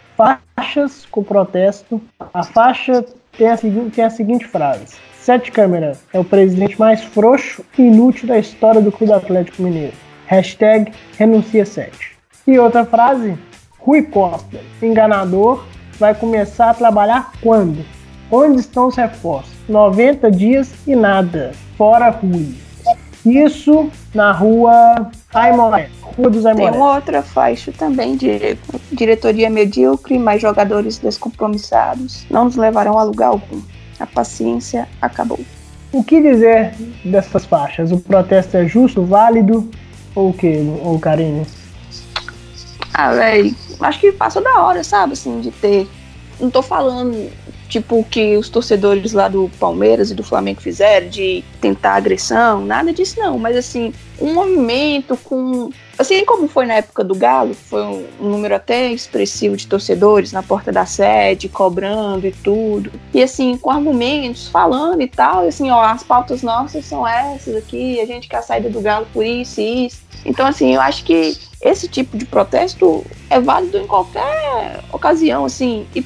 faixas com protesto. A faixa tem a seguinte, tem a seguinte frase: Sete Câmara é o presidente mais frouxo e inútil da história do Clube Atlético Mineiro. Hashtag renuncia 7. E outra frase: Rui Costa, enganador, vai começar a trabalhar quando? Onde estão os reforços? 90 dias e nada. Fora Rui. Isso na rua Aimoré. Rua dos Aimoré. Tem uma outra faixa também de diretoria medíocre, mais jogadores descompromissados. Não nos levarão a lugar algum. A paciência acabou. O que dizer dessas faixas? O protesto é justo, válido ou o que, ou Karine? Ah, velho, acho que passou da hora, sabe, assim, de ter. Não tô falando tipo o que os torcedores lá do Palmeiras e do Flamengo fizeram, de tentar agressão, nada disso não, mas assim, um movimento com. Assim como foi na época do Galo, foi um, número até expressivo de torcedores na porta da sede, cobrando e tudo. E assim, com argumentos, falando e tal. E assim, ó, as pautas nossas são essas aqui, a gente quer a saída do Galo por isso e isso. Então, assim, eu acho que esse tipo de protesto é válido em qualquer ocasião, assim. E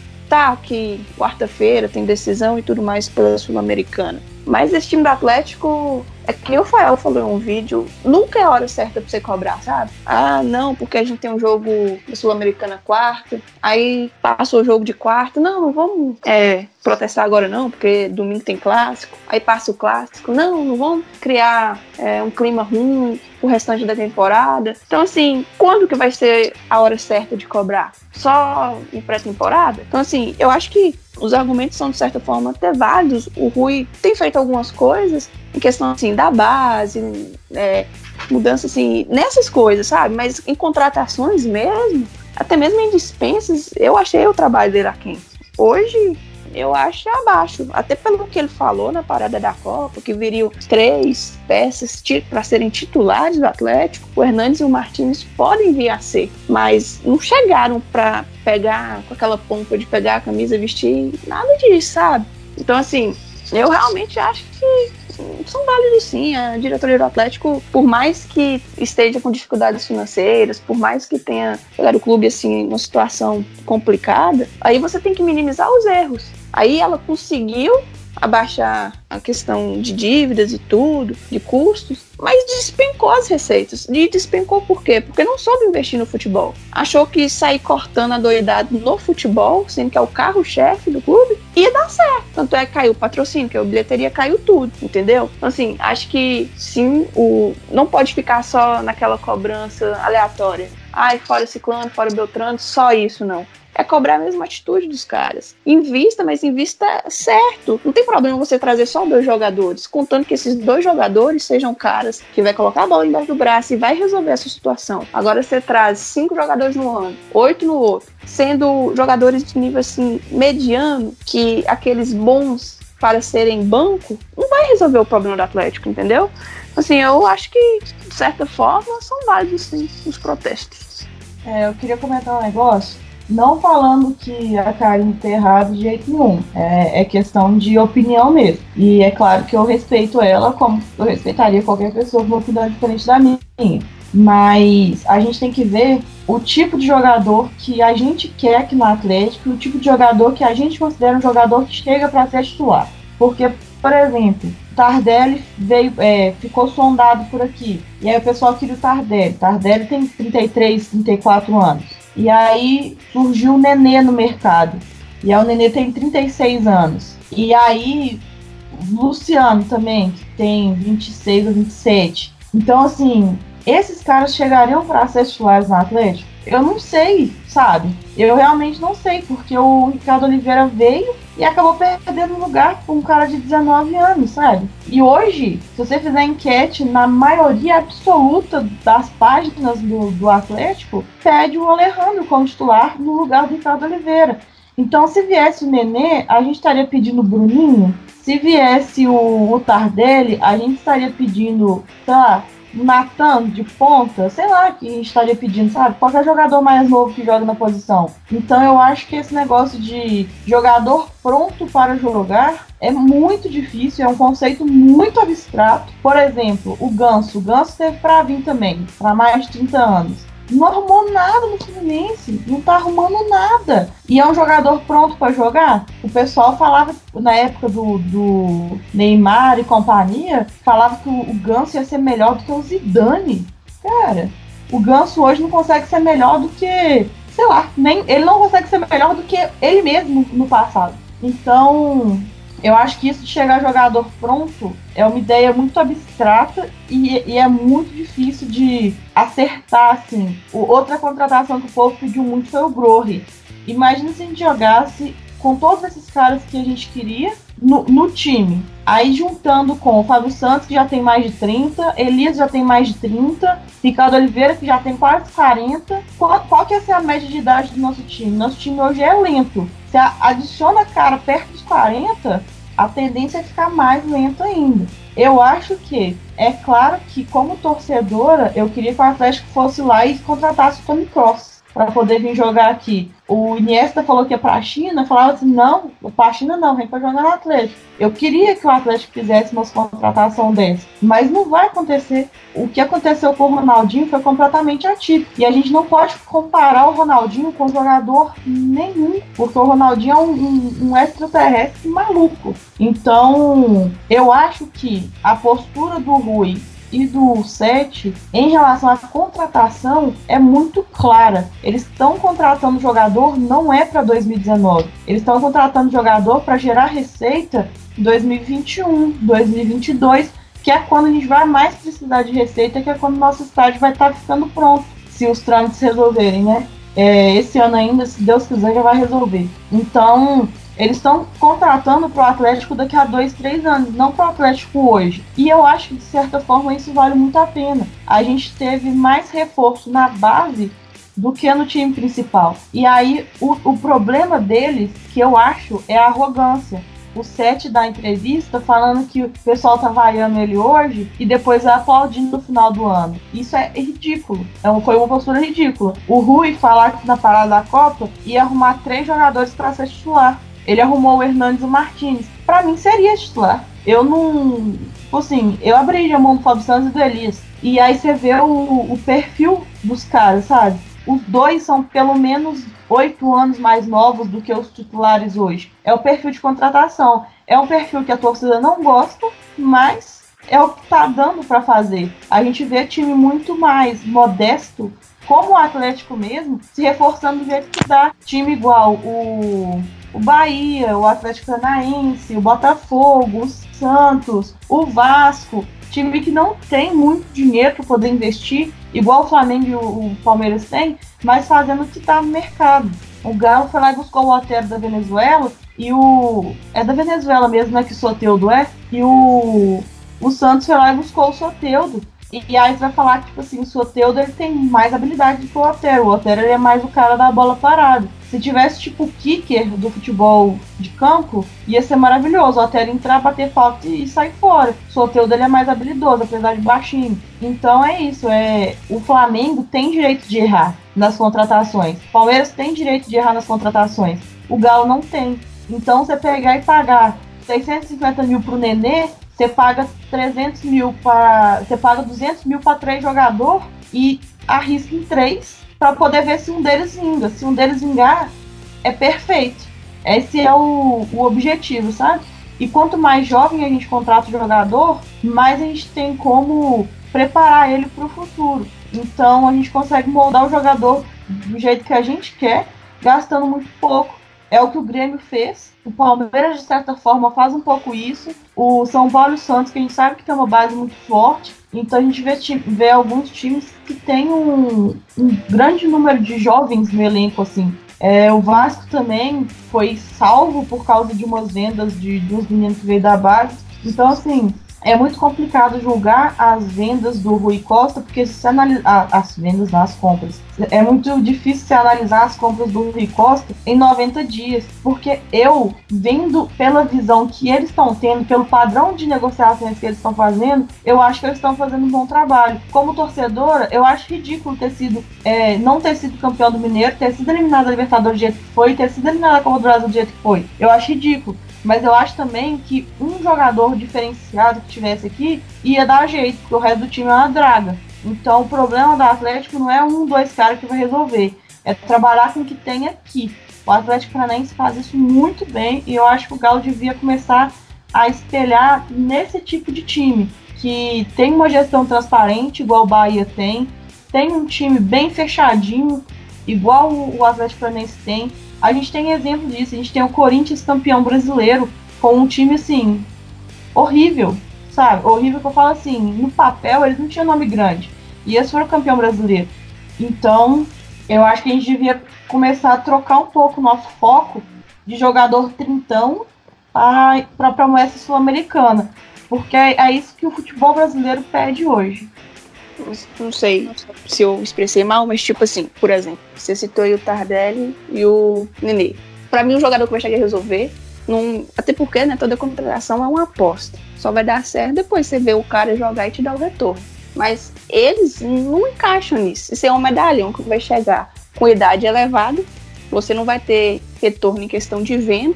que quarta-feira tem decisão e tudo mais pela Sul-Americana. Mas esse time do Atlético, é que o Fael falou em um vídeo, nunca é hora certa pra você cobrar, sabe? Ah, não, porque a gente tem um jogo da Sul-Americana quarta, aí passa o jogo de quarta, não, não vamos é, protestar agora não, porque domingo tem clássico, aí passa o clássico, não, não vamos criar é, um clima ruim o restante da temporada. Então, assim, quando que vai ser a hora certa de cobrar? Só em pré-temporada? Então, assim, eu acho que os argumentos são, de certa forma, até válidos. O Rui tem feito algumas coisas em questão, assim, da base, é, mudança, assim, nessas coisas, sabe? Mas em contratações mesmo, até mesmo em dispensas, eu achei o trabalho dele aqui. Hoje, eu acho abaixo. Até pelo que ele falou na parada da Copa, que viriam três peças para serem titulares do Atlético. O Hernandes e o Martins podem vir a ser, mas não chegaram para pegar com aquela pompa de pegar a camisa, vestir, nada disso, sabe? Então, assim, eu realmente acho que são válidos sim. A diretoria do Atlético, por mais que esteja com dificuldades financeiras, por mais que tenha o clube assim numa situação complicada, aí você tem que minimizar os erros. Aí ela conseguiu abaixar a questão de dívidas e tudo, de custos, mas despencou as receitas. E despencou por quê? Porque não soube investir no futebol. Achou que sair cortando a doidade no futebol, sendo que é o carro-chefe do clube, ia dar certo. Tanto é que caiu o patrocínio, que a bilheteria caiu tudo, entendeu? Então, assim, acho que sim, o não pode ficar só naquela cobrança aleatória. Ai, fora ciclano, fora Beltrano, só isso não é cobrar a mesma atitude dos caras. Invista, mas invista certo. Não tem problema você trazer só dois jogadores, contando que esses dois jogadores sejam caras que vai colocar a bola embaixo do braço e vai resolver essa situação. Agora você traz cinco jogadores no ano, oito no outro, sendo jogadores de nível assim mediano, que aqueles bons para serem banco, não vai resolver o problema do Atlético, entendeu? Assim, eu acho que, de certa forma, são válidos sim os protestos. É, eu queria comentar um negócio não falando que a Karine tem errado de jeito nenhum. É, é, questão de opinião mesmo. E é claro que eu respeito ela como eu respeitaria qualquer pessoa com uma opinião diferente da minha. Mas a gente tem que ver o tipo de jogador que a gente quer aqui no Atlético, o tipo de jogador que a gente considera um jogador que chega para ser titular. Porque, por exemplo, Tardelli veio, é, ficou sondado por aqui. E aí o pessoal queria o Tardelli. Tardelli tem 33, 34 anos. E aí surgiu o Nenê no mercado. E aí o Nenê tem 36 anos. E aí Luciano também, que tem 26 ou 27. Então, assim, esses caras chegariam para ser titulares no Atlético? Eu não sei, sabe? Eu realmente não sei, porque o Ricardo Oliveira veio e acabou perdendo lugar com um cara de 19 anos, sabe? E hoje, se você fizer enquete, na maioria absoluta das páginas do, do Atlético, pede o Alejandro como titular no lugar do Ricardo Oliveira. Então, se viesse o Nenê, a gente estaria pedindo o Bruninho. Se viesse o, o Tardelli, a gente estaria pedindo, sei lá, Natan de ponta, sei lá, que estaria pedindo, sabe? Qualquer jogador mais novo que joga na posição. Então eu acho que esse negócio de jogador pronto para jogar é muito difícil, é um conceito muito abstrato. Por exemplo, o Ganso. O Ganso teve para vir também, para mais de 30 anos não arrumou nada no Fluminense, não tá arrumando nada. E é um jogador pronto para jogar? O pessoal falava, na época do, do Neymar e companhia, falava que o, Ganso ia ser melhor do que o Zidane. Cara, o Ganso hoje não consegue ser melhor do que, sei lá, nem ele não consegue ser melhor do que ele mesmo no passado. Então, eu acho que isso de chegar jogador pronto é uma ideia muito abstrata e, e é muito difícil de acertar, assim. O, outra contratação que o povo pediu muito foi o Grohe. Imagina se a gente jogasse com todos esses caras que a gente queria no, no, time. Aí juntando com o Fábio Santos, que já tem mais de 30, Elias já tem mais de 30, Ricardo Oliveira, que já tem quase 40. Qual, qual que é a média de idade do nosso time? Nosso time hoje é lento. Se adiciona cara perto dos 40, a tendência é ficar mais lento ainda. Eu acho que é claro que, como torcedora, eu queria que o Atlético fosse lá e contratasse o Tony Cross para poder vir jogar aqui. O Iniesta falou que ia para a China, falava assim: não, para a China não, vem para jogar no Atlético. Eu queria que o Atlético fizesse uma contratação dessa, mas não vai acontecer. O que aconteceu com o Ronaldinho foi completamente atípico. E a gente não pode comparar o Ronaldinho com jogador nenhum, porque o Ronaldinho é um, um, um extraterrestre maluco. Então, eu acho que a postura do Rui e do 7 em relação à contratação é muito clara. Eles estão contratando jogador não é para 2019. Eles estão contratando jogador para gerar receita em 2021, 2022, que é quando a gente vai mais precisar de receita, que é quando nosso estádio vai estar tá ficando pronto, se os trâmites resolverem, né? É, esse ano ainda, se Deus quiser, já vai resolver. Então, eles estão contratando para o Atlético daqui a dois, três anos, não para o Atlético hoje. E eu acho que, de certa forma, isso vale muito a pena. A gente teve mais reforço na base do que no time principal. E aí, o, o problema deles, que eu acho, é a arrogância. O Sete da entrevista falando que o pessoal tá vaiando ele hoje e depois vai aplaudindo no final do ano. Isso é ridículo. É foi uma postura ridícula. O Rui falar que na parada da Copa ia arrumar três jogadores para ser titular. Ele arrumou o Hernandes e o Martins. Para mim seria titular. Eu não. Assim, eu abriria a mão do Fábio Santos e do Elias. E aí você vê o, o perfil dos caras, sabe? Os dois são pelo menos oito anos mais novos do que os titulares hoje. É o perfil de contratação. É um perfil que a torcida não gosta, mas é o que tá dando para fazer. A gente vê time muito mais modesto, como o Atlético mesmo, se reforçando do jeito que dá. Time igual o o Bahia, o Atlético Paranaense, o Botafogo, o Santos, o Vasco, time que não tem muito dinheiro para poder investir, igual o Flamengo e o, Palmeiras têm, mas fazendo o que está no mercado. O Galo foi lá e buscou o Otero da Venezuela e o. É da Venezuela mesmo, né? Que o Soteudo é. E o. O Santos foi lá e buscou o Soteudo. E, e aí você vai falar que, tipo assim, o Soteudo ele tem mais habilidade do que o Otero. O Otero ele é mais o cara da bola parada. Se tivesse tipo o kicker do futebol de campo, ia ser maravilhoso. Até ele entrar, bater falta e sair fora. O sorteio dele é mais habilidoso, apesar de baixinho. Então é isso. É o Flamengo tem direito de errar nas contratações. O Palmeiras tem direito de errar nas contratações. O Galo não tem. Então você pegar e pagar 650 mil pro Nenê, você paga 300 mil para. Você paga 200 mil para três jogadores e arrisca em três para poder ver se um deles vinga. Se um deles vingar, é perfeito. Esse é o, o objetivo, sabe? E quanto mais jovem a gente contrata o jogador, mais a gente tem como preparar ele para o futuro. Então a gente consegue moldar o jogador do jeito que a gente quer, gastando muito pouco. É o que o Grêmio fez. O Palmeiras, de certa forma, faz um pouco isso. O São Paulo e o Santos, que a gente sabe que tem uma base muito forte, então a gente vê, vê alguns times que têm um, um, grande número de jovens no elenco, assim. É, o Vasco também foi salvo por causa de umas vendas de, de uns meninos que veio da base. Então, assim, é muito complicado julgar as vendas do Rui Costa, porque se analisar as vendas nas compras, é muito difícil se analisar as compras do Rui Costa em 90 dias, porque eu, vendo pela visão que eles estão tendo, pelo padrão de negociações que eles estão fazendo, eu acho que eles estão fazendo um bom trabalho. Como torcedora, eu acho ridículo ter sido, é, não ter sido campeão do Mineiro, ter sido eliminado da Libertadores do jeito que foi, ter sido eliminado da Copa do Brasil do jeito que foi. Eu acho ridículo. Mas eu acho também que um jogador diferenciado que tivesse aqui ia dar jeito, porque o resto do time é uma draga. Então o problema do Atlético não é um, dois caras que vai resolver. É trabalhar com o que tem aqui. O Atlético Paranaense faz isso muito bem e eu acho que o Galo devia começar a espelhar nesse tipo de time, que tem uma gestão transparente, igual o Bahia tem, tem um time bem fechadinho, igual o Atlético Paranaense tem, a gente tem exemplo disso. A gente tem o Corinthians campeão brasileiro com um time assim horrível, sabe? Horrível que eu falo assim, no papel eles não tinham nome grande. E eles foram campeão brasileiro. Então, eu acho que a gente devia começar a trocar um pouco o nosso foco de jogador trintão para a promessa sul-americana. Porque é, é isso que o futebol brasileiro pede hoje não sei se eu expressei mal, mas tipo assim, por exemplo, você citou o Tardelli e o Nenê. Para mim, um jogador que vai chegar a resolver, até porque né, toda contratação é uma aposta. Só vai dar certo depois você ver o cara jogar e te dar o retorno. Mas eles não encaixam nisso. Isso é um medalhão que vai chegar com idade elevada, você não vai ter retorno em questão de venda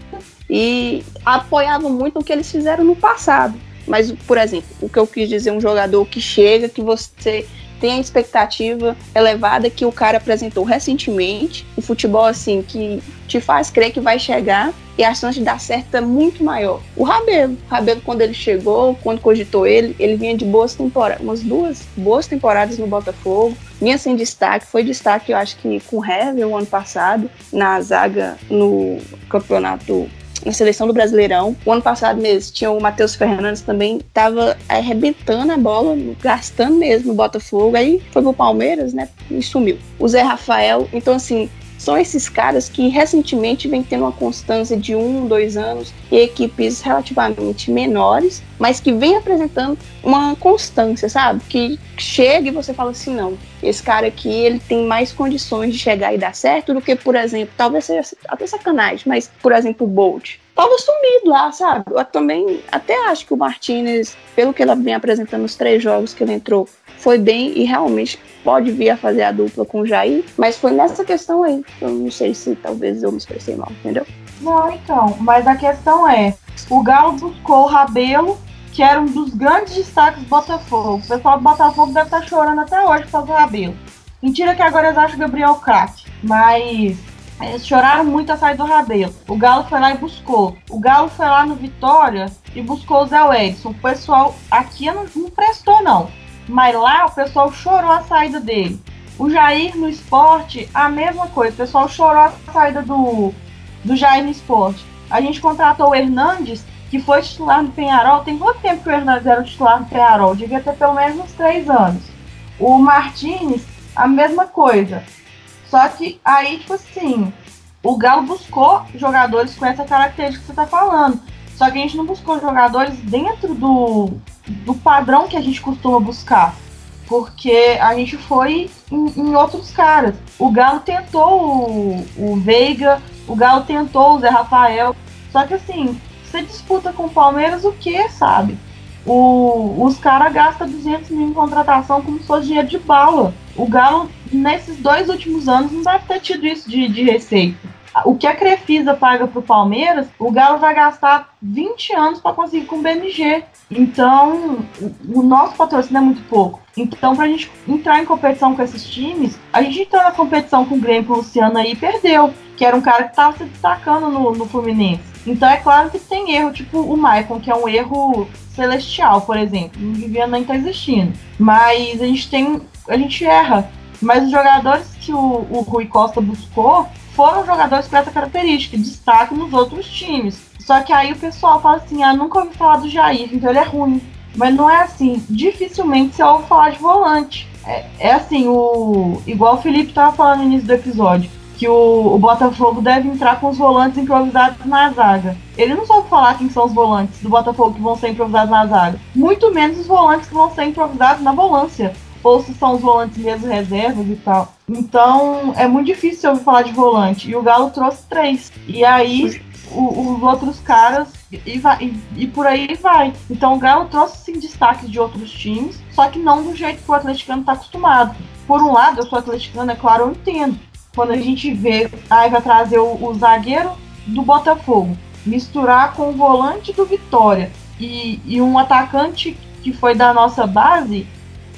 e apoiavam muito o que eles fizeram no passado. Mas, por exemplo, o que eu quis dizer, um jogador que chega, que você tem a expectativa elevada que o cara apresentou recentemente, o futebol assim que te faz crer que vai chegar e a chance de dar certo é muito maior. O Rabelo, o Rabelo quando ele chegou, quando cogitou ele, ele vinha de boas temporadas, umas duas boas temporadas no Botafogo, vinha sem destaque, foi destaque eu acho que com o Hever o ano passado, na zaga no campeonato na seleção do Brasileirão. O ano passado mesmo tinha o Matheus Fernandes também, tava arrebentando a bola, gastando mesmo o Botafogo. Aí foi pro Palmeiras, né? E sumiu. O Zé Rafael, então assim, são esses caras que recentemente vem tendo uma constância de um, dois anos e equipes relativamente menores, mas que vem apresentando uma constância, sabe? Que chega e você fala assim, não, esse cara aqui ele tem mais condições de chegar e dar certo do que, por exemplo, talvez seja até sacanagem, mas por exemplo o Bolt tava sumido lá, sabe? Eu também até acho que o Martinez, pelo que ela vem apresentando nos três jogos que ele entrou, foi bem e realmente pode vir a fazer a dupla com o Jair, mas foi nessa questão aí. Eu não sei se talvez eu me expressei mal, entendeu? Não, então, mas a questão é, o Galo buscou o Rabelo, que era um dos grandes destaques do Botafogo. O pessoal do Botafogo deve estar chorando até hoje por causa do Rabelo. Mentira que agora eles acham o Gabriel craque, mas choraram muito a sair do Rabelo. O Galo foi lá e buscou. O Galo foi lá no Vitória e buscou o Zé Edson. O pessoal aqui não, não prestou, não. Mas lá o pessoal chorou a saída dele. O Jair no esporte, a mesma coisa. O pessoal chorou a saída do, do Jair no esporte. A gente contratou o Hernandes, que foi titular no Penharol. Tem quanto tempo que o Hernandes era titular no Penharol? Devia ter pelo menos uns três anos. O Martinez, a mesma coisa. Só que aí, tipo assim, o Galo buscou jogadores com essa característica que você tá falando. Só que a gente não buscou jogadores dentro do, do padrão que a gente costuma buscar. Porque a gente foi em, em outros caras. O Galo tentou o, o Veiga, o Galo tentou o Zé Rafael. Só que assim, você disputa com o Palmeiras o que, sabe? O, os caras gastam 200 mil em contratação como se fosse dinheiro de bala. O Galo, nesses dois últimos anos, não deve ter tido isso de, de receita. O que a Crefisa paga para o Palmeiras, o Galo vai gastar 20 anos para conseguir com o BMG. Então, o nosso patrocínio é muito pouco. Então, para a gente entrar em competição com esses times, a gente entrou na competição com o Grêmio, com o Luciano aí e perdeu, que era um cara que estava se destacando no, no Fluminense. Então, é claro que tem erro, tipo o Maicon, que é um erro celestial, por exemplo. Não devia nem estar tá existindo. Mas a gente tem. A gente erra. Mas os jogadores que o, o Rui Costa buscou foram jogadores com essa característica, destaque nos outros times. Só que aí o pessoal fala assim: ah, nunca ouvi falar do Jair, então ele é ruim. Mas não é assim. Dificilmente você ouve falar de volante. É, é assim, o igual o Felipe estava falando no início do episódio que o, o, Botafogo deve entrar com os volantes improvisados na zaga. Ele não soube falar quem são os volantes do Botafogo que vão ser improvisados na zaga. Muito menos os volantes que vão ser improvisados na volância. Ou se são os volantes mesmo reservas e tal. Então é muito difícil ouvir falar de volante. E o Galo trouxe três. E aí o, os outros caras e, vai, e, e, por aí vai. Então o Galo trouxe sim destaques de outros times, só que não do jeito que o atleticano está acostumado. Por um lado, eu sou atleticano, é claro, eu entendo quando a gente vê, aí vai trazer o, o zagueiro do Botafogo, misturar com o volante do Vitória e, e um atacante que foi da nossa base,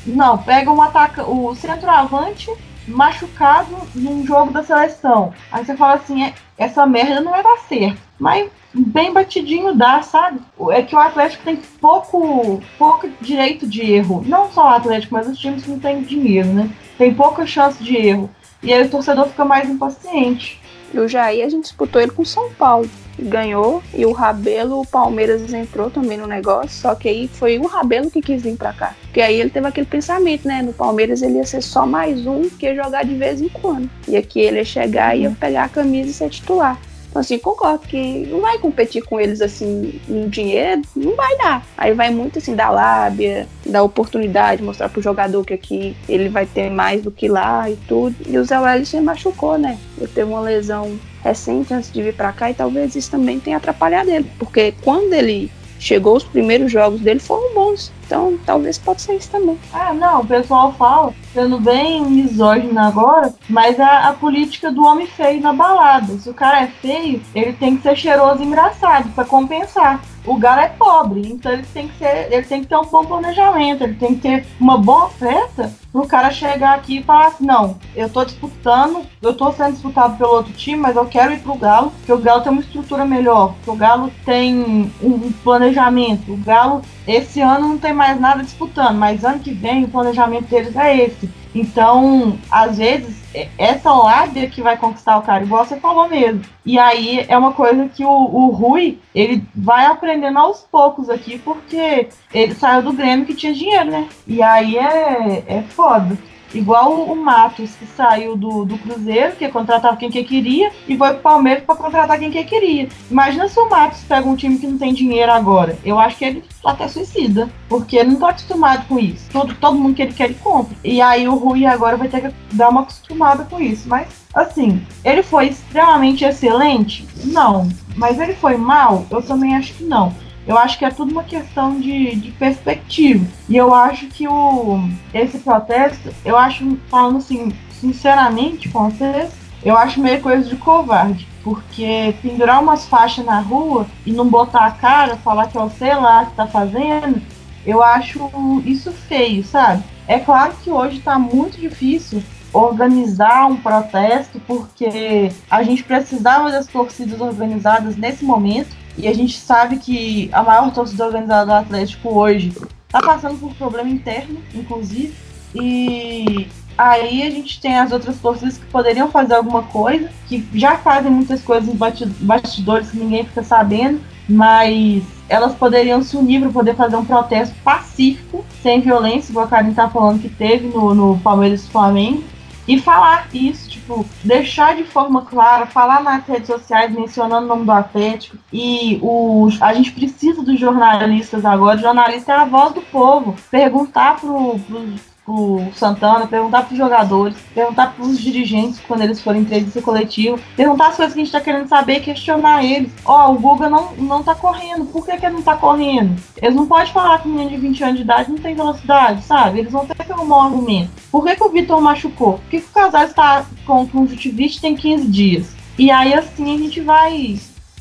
não, pega um ataca, o centroavante machucado num jogo da seleção. Aí você fala assim, é, essa merda não vai dar certo. Mas bem batidinho dá, sabe? É que o Atlético tem pouco, pouco direito de erro. Não só o Atlético, mas os times que não têm dinheiro, né? Tem pouca chance de erro. E aí o torcedor fica mais impaciente. E o Jair, a gente disputou ele com o São Paulo. Ganhou. E o Rabelo, o Palmeiras entrou também no negócio. Só que aí foi o Rabelo que quis vir pra cá. Porque aí ele teve aquele pensamento, né? No Palmeiras ele ia ser só mais um que ia jogar de vez em quando. E aqui ele ia chegar e ia pegar a camisa e ser titular. Então, assim, concordo que não vai competir com eles, assim, no dinheiro, não vai dar. Aí vai muito, assim, da lábia, da oportunidade, mostrar pro jogador que aqui ele vai ter mais do que lá e tudo. E o Zé Welles se machucou, né? Ele teve uma lesão recente antes de vir para cá e talvez isso também tenha atrapalhado ele. Porque quando ele chegou os primeiros jogos dele foram bons. Então, talvez possa ser isso também. Ah, não, o pessoal fala, sendo bem misógino agora, mas é a política do homem feio na balada. Se o cara é feio, ele tem que ser cheiroso e engraçado para compensar. O Galo é pobre, então ele tem que ser, ele tem que ter um bom planejamento, ele tem que ter uma boa oferta pro cara chegar aqui e falar assim, não, eu tô disputando, eu tô sendo disputado pelo outro time, mas eu quero ir pro Galo, porque o Galo tem uma estrutura melhor, o Galo tem um planejamento, o Galo esse ano não tem mais nada disputando, mas ano que vem o planejamento deles é esse. Então, às vezes, é, essa lábia que vai conquistar o cara, igual você falou mesmo. E aí é uma coisa que o, o Rui, ele vai aprendendo aos poucos aqui, porque ele saiu do Grêmio que tinha dinheiro, né? E aí é, é foda. Igual o Matos, que saiu do, do Cruzeiro, que contratava quem que queria, e foi pro Palmeiras para contratar quem que queria. Imagina se o Matos pega um time que não tem dinheiro agora. Eu acho que ele até suicida, porque ele não tá acostumado com isso. Todo, todo mundo que ele quer, ele compra. E aí o Rui agora vai ter que dar uma acostumada com isso. Mas, assim, ele foi extremamente excelente? Não. Mas ele foi mal? Eu também acho que não. Eu acho que é tudo uma questão de, de perspectiva. E eu acho que o, esse protesto, eu acho, falando assim, sinceramente com vocês, eu acho meio coisa de covarde. Porque pendurar umas faixas na rua e não botar a cara, falar que é o sei lá que tá fazendo, eu acho isso feio, sabe? É claro que hoje está muito difícil organizar um protesto, porque a gente precisava das torcidas organizadas nesse momento, e a gente sabe que a maior torcida organizada do Atlético hoje está passando por problema interno, inclusive. E aí a gente tem as outras torcidas que poderiam fazer alguma coisa, que já fazem muitas coisas em bastidores que ninguém fica sabendo, mas elas poderiam se unir para poder fazer um protesto pacífico, sem violência, igual a Karin tá falando que teve no, no Palmeiras Flamengo e falar isso, tipo, deixar de forma clara, falar nas redes sociais mencionando o nome do Atlético. E os, a gente precisa dos jornalistas agora. O jornalista é a voz do povo. Perguntar pro, pros pro Santana, perguntar pros jogadores, perguntar pros dirigentes quando eles forem entrevista coletiva, perguntar as coisas que a gente tá querendo saber questionar eles. Ó, oh, o Guga não, não tá correndo, por que, que ele não tá correndo? Eles não podem falar que um menino de 20 anos de idade não tem velocidade, sabe? Eles vão ter que arrumar um argumento. Por que, que o Vitor machucou? Por que, que o casal está com conjuntivite tem 15 dias? E aí assim a gente vai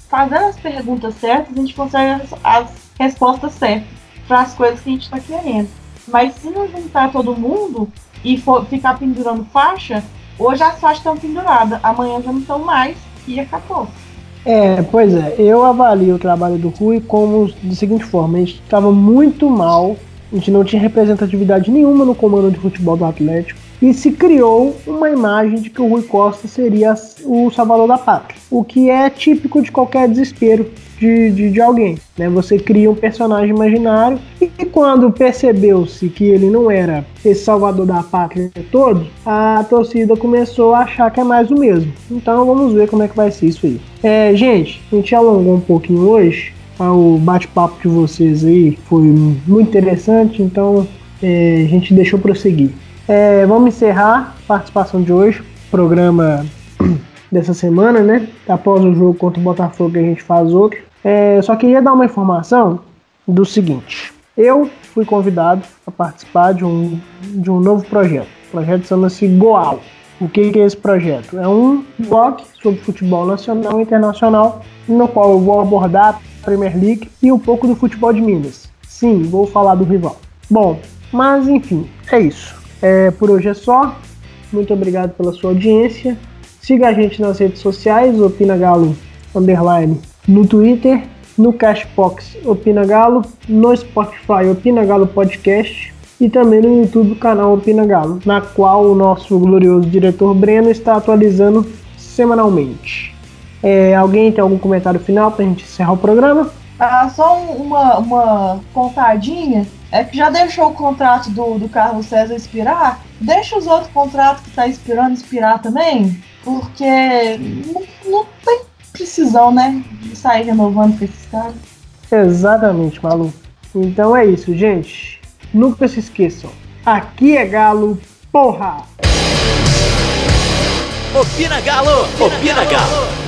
fazendo as perguntas certas, a gente consegue as, as respostas certas para as coisas que a gente está querendo. Mas se não juntar todo mundo e for, ficar pendurando faixa, hoje as faixas estão penduradas, amanhã já não estão mais e acabou. É, pois é, eu avalio o trabalho do Rui como da seguinte forma, a gente estava muito mal, a gente não tinha representatividade nenhuma no comando de futebol do Atlético e se criou uma imagem de que o Rui Costa seria o salvador da pátria, o que é típico de qualquer desespero de, de, de alguém. Né? Você cria um personagem imaginário e quando percebeu-se que ele não era esse salvador da pátria todo, a torcida começou a achar que é mais o mesmo. Então vamos ver como é que vai ser isso aí. É, gente, a gente alongou um pouquinho hoje. O bate-papo de vocês aí foi muito interessante, então é, a gente deixou prosseguir. É, vamos encerrar a participação de hoje, programa dessa semana, né? Após o jogo contra o Botafogo, a gente faz outro. É, só queria dar uma informação do seguinte: eu fui convidado a participar de um, de um novo projeto. O projeto chama-se Goal. O que é esse projeto? É um blog sobre futebol nacional e internacional, no qual eu vou abordar a Premier League e um pouco do futebol de Minas. Sim, vou falar do rival. Bom, mas enfim, é isso. É, por hoje é só. Muito obrigado pela sua audiência. Siga a gente nas redes sociais, Opina Galo underline, no Twitter, no Cashbox Opina Galo, no Spotify Opina Galo Podcast e também no YouTube canal Opina Galo, na qual o nosso glorioso diretor Breno está atualizando semanalmente. É, alguém tem algum comentário final para a gente encerrar o programa? Ah, só uma, uma pontadinha é que já deixou o contrato do, do Carlos César expirar, deixa os outros contratos que tá expirando expirar também, porque não, não tem precisão, né, de sair renovando com esses caras. Exatamente, Malu. Então é isso, gente. Nunca se esqueçam. Aqui é Galo, porra! Opina Galo! Opina, Opina Galo. Galo.